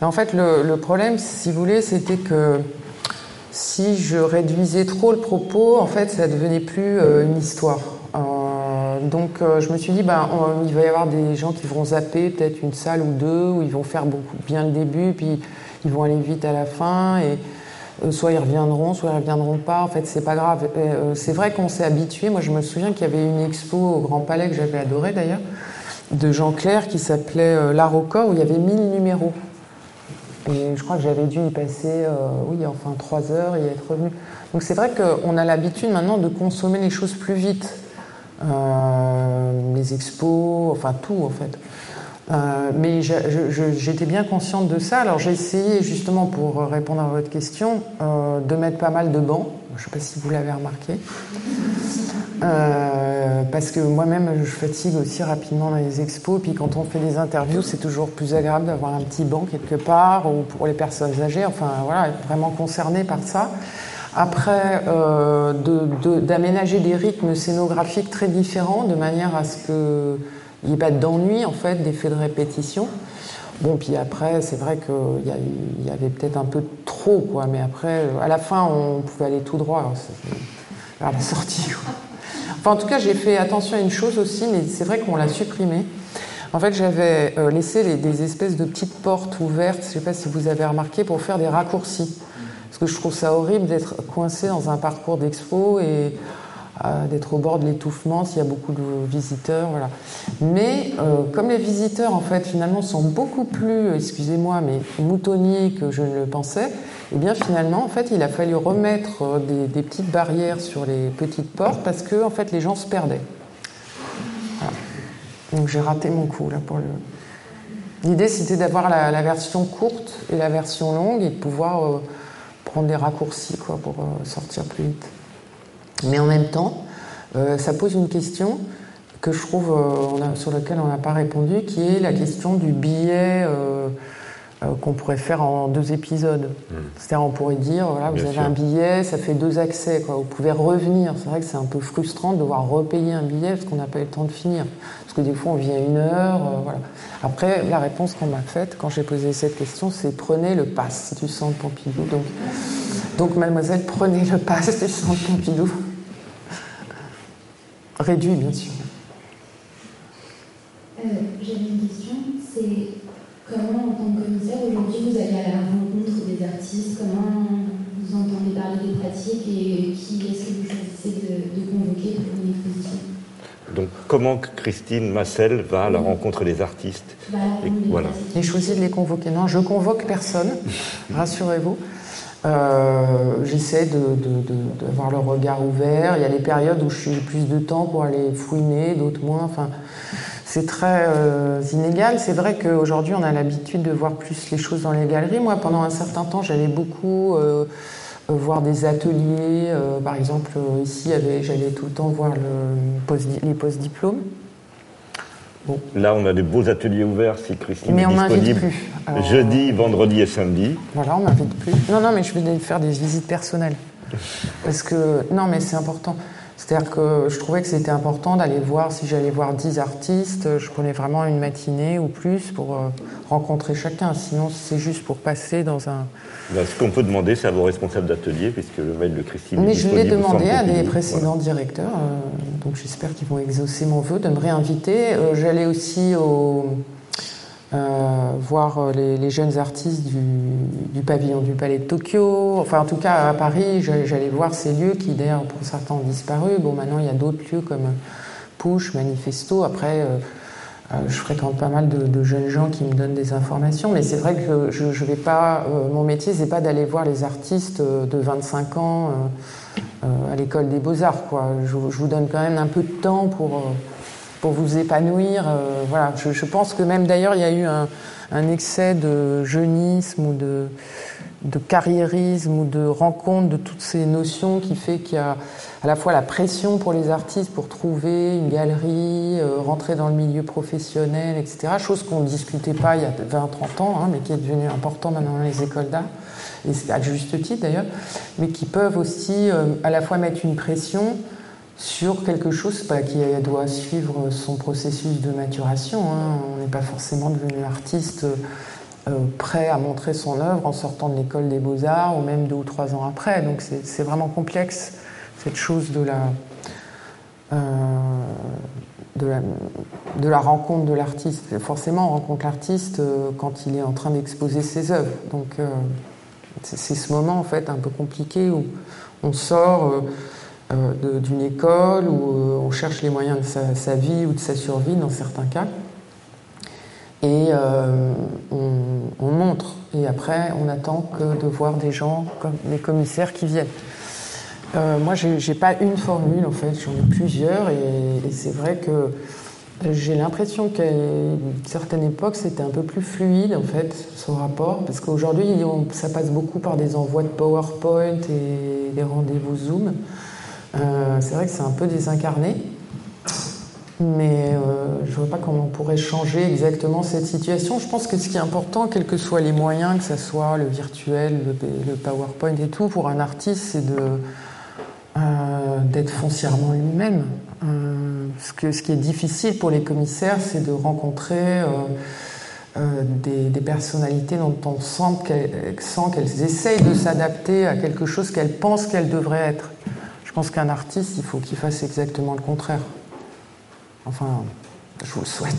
Mais en fait, le, problème, si vous voulez, c'était que si je réduisais trop le propos, en fait, ça devenait plus euh, une histoire. Donc, je me suis dit, bah, il va y avoir des gens qui vont zapper peut-être une salle ou deux, où ils vont faire beaucoup, bien le début, puis ils vont aller vite à la fin. Et, euh, soit ils reviendront, soit ils reviendront pas. En fait, c'est pas grave. Euh, c'est vrai qu'on s'est habitué. Moi, je me souviens qu'il y avait une expo au Grand Palais que j'avais adoré d'ailleurs, de Jean Clair qui s'appelait euh, La Roca, où il y avait 1000 numéros. Et je crois que j'avais dû y passer, oui, enfin trois heures et être revenu. Donc c'est vrai qu'on a l'habitude maintenant de consommer les choses plus vite. Les expos, enfin tout en fait. Euh, mais j'étais bien consciente de ça. Alors j'ai essayé justement pour répondre à votre question euh, de mettre pas mal de bancs. Je ne sais pas si vous l'avez remarqué. Euh, parce que moi-même je fatigue aussi rapidement dans les expos. Puis quand on fait des interviews, c'est toujours plus agréable d'avoir un petit banc quelque part ou pour les personnes âgées. Enfin voilà, être vraiment concerné par ça. Après, d'aménager des rythmes scénographiques très différents de manière à ce que il n'y a pas d'ennui, en fait, d'effet de répétition. Bon, puis après, c'est vrai qu'il y, avait peut-être un peu trop, quoi. Mais après, à la fin, on pouvait aller tout droit vers la sortie. Enfin, en tout cas, j'ai fait attention à une chose aussi, mais c'est vrai qu'on l'a supprimé. En fait, j'avais euh, laissé des espèces de petites portes ouvertes, je ne sais pas si vous avez remarqué, pour faire des raccourcis. Parce que je trouve ça horrible d'être coincé dans un parcours d'expo et d'être au bord de l'étouffement s'il y a beaucoup de visiteurs. Mais euh, comme les visiteurs, en fait, finalement, sont beaucoup plus, excusez-moi, mais moutonniers que je ne le pensais, eh bien, finalement, en fait, il a fallu remettre euh, des, petites barrières sur les petites portes parce que, en fait, les gens se perdaient. Donc, j'ai raté mon coup, là. L'idée, c'était d'avoir la, version courte et la version longue et de pouvoir euh, prendre des raccourcis, quoi, pour sortir plus vite. Mais en même temps, euh, ça pose une question que je trouve euh, sur laquelle on n'a pas répondu, qui est la question du billet euh, qu'on pourrait faire en deux épisodes. Hmm. C'est-à-dire, on pourrait dire, voilà, vous avez un billet, ça fait deux accès, quoi. vous pouvez revenir. C'est vrai que c'est un peu frustrant de devoir repayer un billet parce qu'on n'a pas eu le temps de finir. Parce que des fois, on vient une heure. voilà. Après, la réponse qu'on m'a faite quand j'ai posé cette question, c'est prenez le pass du centre Pompidou. Donc, donc, mademoiselle, prenez le pass du centre Pompidou. Réduit, bien sûr. Euh, J'avais une question, c'est comment, en tant que commissaire, aujourd'hui, vous allez à la rencontre des artistes Comment vous entendez parler des pratiques et qui est-ce que vous choisissez de, convoquer pour une exposition? Donc, comment Christine Massel va à la rencontre des artistes et, voilà. J'ai choisi de les convoquer. Non, je convoque personne, rassurez-vous. Euh, j'essaie d'avoir de, le regard ouvert. Il y a des périodes où je suis plus de temps pour aller fouiner, d'autres moins. Enfin, c'est très euh, inégal. C'est vrai qu'aujourd'hui, on a l'habitude de voir plus les choses dans les galeries. Moi, pendant un certain temps, j'allais beaucoup euh, voir des ateliers. par exemple, ici, j'allais tout le temps voir les post-diplômes. Là, on a des beaux ateliers ouverts si Christine mais est on disponible. plus. Jeudi, vendredi et samedi. Voilà, on m'invite plus. Non, non, mais je vais faire des visites personnelles. Parce que, non, mais c'est important. C'est-à-dire que je trouvais que c'était important d'aller voir, si j'allais voir 10 artistes, je prenais vraiment une matinée ou plus pour euh, rencontrer chacun. Sinon, c'est juste pour passer dans un. Ben, ce qu'on peut demander, c'est à vos responsables d'atelier, puisque le mail de Christine. Mais est je l'ai demandé à des précédents directeurs, euh, donc j'espère qu'ils vont exaucer mon vœu de me réinviter. Euh, j'allais aussi au. Euh, voir euh, les, jeunes artistes du, pavillon du Palais de Tokyo. Enfin, en tout cas, à Paris, j'allais voir ces lieux qui, d'ailleurs, pour certains ont disparu. Bon, maintenant, il y a d'autres lieux comme Push, Manifesto. Après, euh, je fréquente pas mal de, jeunes gens qui me donnent des informations, mais c'est vrai que je, je vais pas. mon métier, c'est pas d'aller voir les artistes de 25 ans à l'école des beaux-arts, quoi. Je, vous donne quand même un peu de temps pour pour vous épanouir. Euh, voilà, je, pense que même d'ailleurs il y a eu un, excès de jeunisme ou de, de, carriérisme ou de rencontre de toutes ces notions qui fait qu'il y a à la fois la pression pour les artistes pour trouver une galerie, euh, rentrer dans le milieu professionnel, etc. Chose qu'on ne discutait pas il y a 20-30 ans, hein, mais qui est devenue important maintenant dans les écoles d'art, et à juste titre d'ailleurs, mais qui peuvent aussi euh, à la fois mettre une pression sur quelque chose qui doit suivre son processus de maturation. Hein. On n'est pas forcément devenu artiste euh, prêt à montrer son œuvre en sortant de l'école des beaux-arts ou même deux ou trois ans après. Donc c'est vraiment complexe cette chose de la, euh, de la, rencontre de l'artiste. Forcément, on rencontre l'artiste euh, quand il est en train d'exposer ses œuvres. Donc c'est ce moment en fait un peu compliqué où on sort d'une école où euh, on cherche les moyens de sa, vie ou de sa survie dans certains cas. Et euh, on, montre. Et après, on attend que de voir des gens comme les commissaires qui viennent. moi, j'ai pas une formule en fait, j'en ai plusieurs. Et, c'est vrai que j'ai l'impression qu'à une certaine époque, c'était un peu plus fluide en fait, ce rapport. Parce qu'aujourd'hui, ça passe beaucoup par des envois de PowerPoint et des rendez-vous Zoom. Euh, c'est vrai que c'est un peu désincarné, mais euh, je ne vois pas comment on pourrait changer exactement cette situation. Je pense que ce qui est important, quels que soient les moyens, que ce soit le virtuel, le, PowerPoint et tout, pour un artiste, c'est euh, d'être foncièrement lui-même. ce, que, ce qui est difficile pour les commissaires, c'est de rencontrer des, personnalités dont on sent qu'elles essayent de s'adapter à quelque chose qu'elles pensent qu'elles devraient être. Je pense qu'un artiste, il faut qu'il fasse exactement le contraire. Enfin, je vous le souhaite.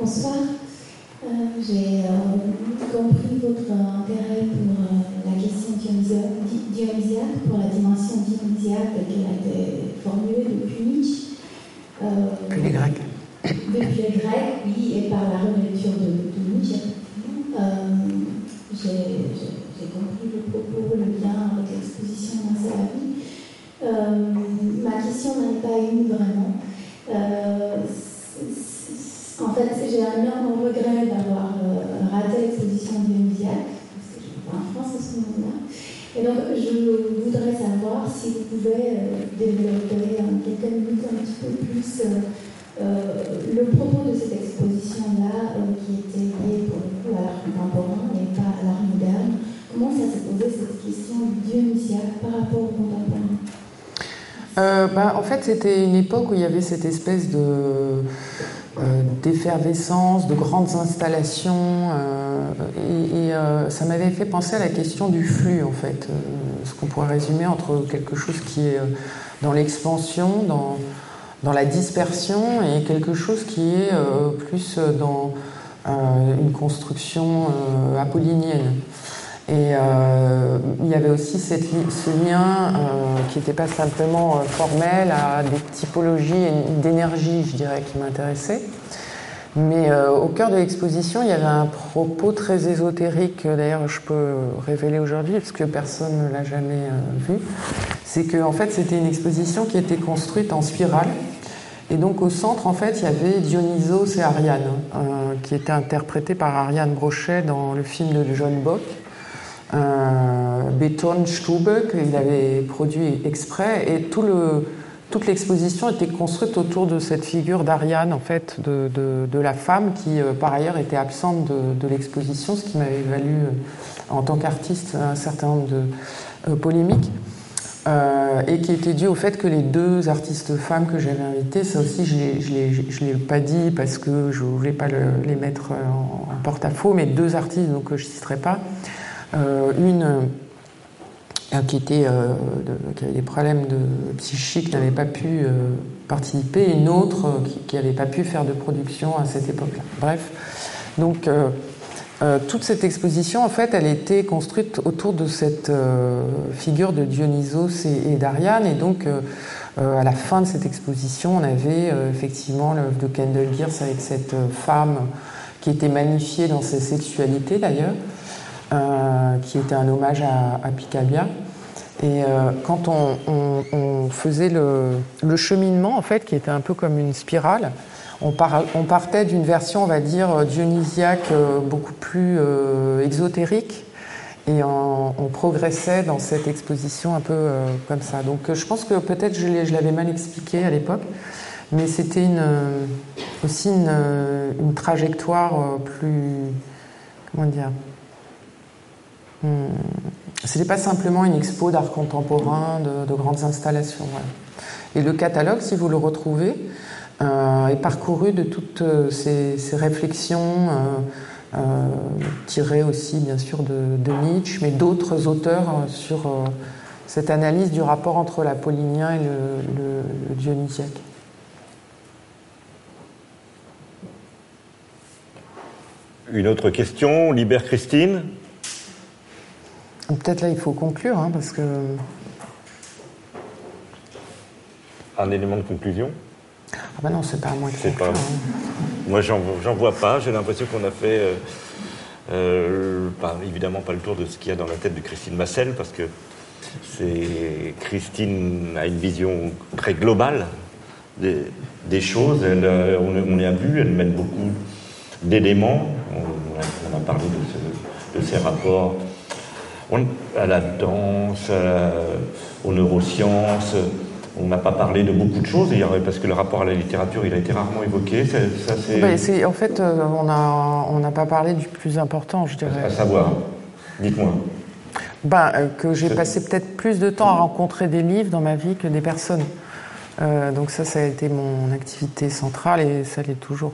Bonsoir. Euh, j'ai euh, compris votre intérêt pour euh, la question dionysiaque, pour la dimension dionysiaque qui a été formulée depuis Nietzsche. Depuis les Grecs. Depuis les Grecs, oui, et par la relecture de, de Nietzsche. Euh, j'ai compris le propos, le lien avec l'exposition dans sa vie. Euh, ma question n'en est pas une vraiment. Euh, en fait, j'ai un énorme regret d'avoir raté l'exposition de Médiac, parce que je n'étais pas en France à ce moment-là. Et donc, je voudrais savoir si vous pouvez euh, développer en quelques minutes un petit peu plus euh, euh, le propos de cette exposition-là, qui était liée pour le coup à l'art contemporain et pas à l'art moderne. Comment ça s'est posé cette question du Dionysiaque par rapport au contemporain? Bah, en fait, c'était une époque où il y avait cette espèce de d'effervescence, de grandes installations. Euh, et, euh, ça m'avait fait penser à la question du flux, en fait. ce qu'on pourrait résumer entre quelque chose qui est dans l'expansion, dans, dans la dispersion, et quelque chose qui est plus dans une construction apollinienne. Et il y avait aussi ce lien qui n'était pas simplement formel à des typologies d'énergie, je dirais, qui m'intéressaient. Mais euh, au cœur de l'exposition, il y avait un propos très ésotérique, d'ailleurs je peux révéler aujourd'hui, parce que personne ne l'a jamais vu. C'est qu'en en fait, c'était une exposition qui était construite en spirale. Et donc au centre, en fait, il y avait Dionysos et Ariane, qui étaient interprétés par Ariane Brochet dans le film de John Bock. Un Betonstube qu'il avait produit exprès et tout le, toute l'exposition était construite autour de cette figure d'Ariane, en fait, de, de, la femme qui, euh, par ailleurs, était absente de, l'exposition, ce qui m'avait valu, euh, en tant qu'artiste, un certain nombre de euh, polémiques. et qui était dû au fait que les deux artistes femmes que j'avais invitées, ça aussi je ne l'ai pas dit parce que je voulais pas les mettre en, porte-à-faux, mais deux artistes donc je ne citerai pas, une euh, qui, était, euh, qui avait des problèmes de, psychiques n'avait pas pu participer, et une autre qui n'avait pas pu faire de production à cette époque-là. Bref, donc toute cette exposition, en fait, elle était construite autour de cette figure de Dionysos et, d'Ariane, et donc à la fin de cette exposition, on avait effectivement l'œuvre de Kendall Gears avec cette femme qui était magnifiée dans sa sexualité d'ailleurs. Euh, qui était un hommage à, Picabia. Et euh, quand on, faisait le, cheminement, en fait, qui était un peu comme une spirale, on, partait d'une version, on va dire, dionysiaque, euh, beaucoup plus exotérique, et on, progressait dans cette exposition un peu comme ça. Donc je pense que peut-être je l'avais mal expliqué à l'époque, mais c'était aussi une, trajectoire plus, comment dire, Hmm. Ce n'est pas simplement une expo d'art contemporain, de, grandes installations. Et le catalogue, si vous le retrouvez, euh, est parcouru de toutes euh, ces, réflexions euh, tirées aussi, bien sûr, de, Nietzsche, mais d'autres auteurs sur cette analyse du rapport entre l'apollinien et le, le dionysiaque. Une autre question, Libère Christine? Peut-être là, il faut conclure, hein, parce que. Un élément de conclusion Ah, bah non, c'est pas à moi de conclure. Pas... Hein. Moi, j'en vois pas. J'ai l'impression qu'on a fait. Euh, euh, évidemment, pas le tour de ce qu'il y a dans la tête de Christine Massel, parce que c'est Christine a une vision très globale des, choses. Elle, euh, on, y a vu, elle mène beaucoup d'éléments. On, a parlé de, de ces rapports à la danse, aux neurosciences. On n'a pas parlé de beaucoup de choses, parce que le rapport à la littérature, il a été rarement évoqué. Ça, c'est... en fait, euh, on n'a on pas parlé du plus important, je dirais. À savoir, dites-moi. Ben, euh, que j'ai passé peut-être plus de temps à rencontrer des livres dans ma vie que des personnes. Euh, donc ça, ça a été mon activité centrale et ça l'est toujours.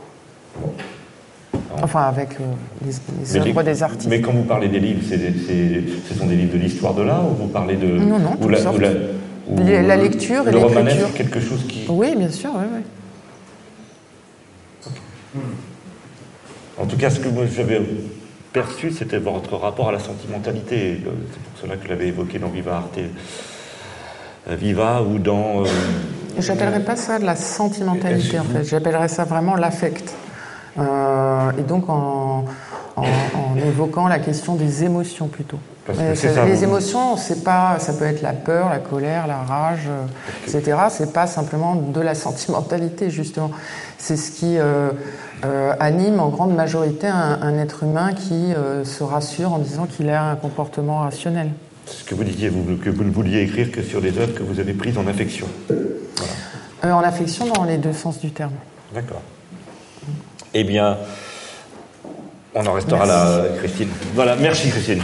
Enfin, avec euh, les, œuvres des artistes. Mais quand vous parlez des livres, ce sont des livres de l'histoire de l'art ou vous parlez de. Non, non, ou la, la, lecture et l'écriture. quelque chose qui. Oui, bien sûr, oui, oui. En tout cas, ce que j'avais perçu, c'était votre rapport à la sentimentalité. C'est pour cela que je l'avais évoqué dans Viva Arte. Euh, Viva ou dans. Euh, J'appellerais pas ça de la sentimentalité en fait, j'appellerais ça vraiment l'affect. Euh, et donc en, évoquant la question des émotions plutôt. les émotions, c'est pas, ça peut être la peur, la colère, la rage, euh, etc. C'est pas simplement de la sentimentalité justement. C'est ce qui euh, anime en grande majorité un, être humain qui se rassure en disant qu'il a un comportement rationnel. Ce que vous disiez, vous, que vous ne vouliez écrire que sur des œuvres que vous avez prises en affection. en affection dans les deux sens du terme. D'accord. Eh bien, on en restera là, Christine. Voilà, merci Christine.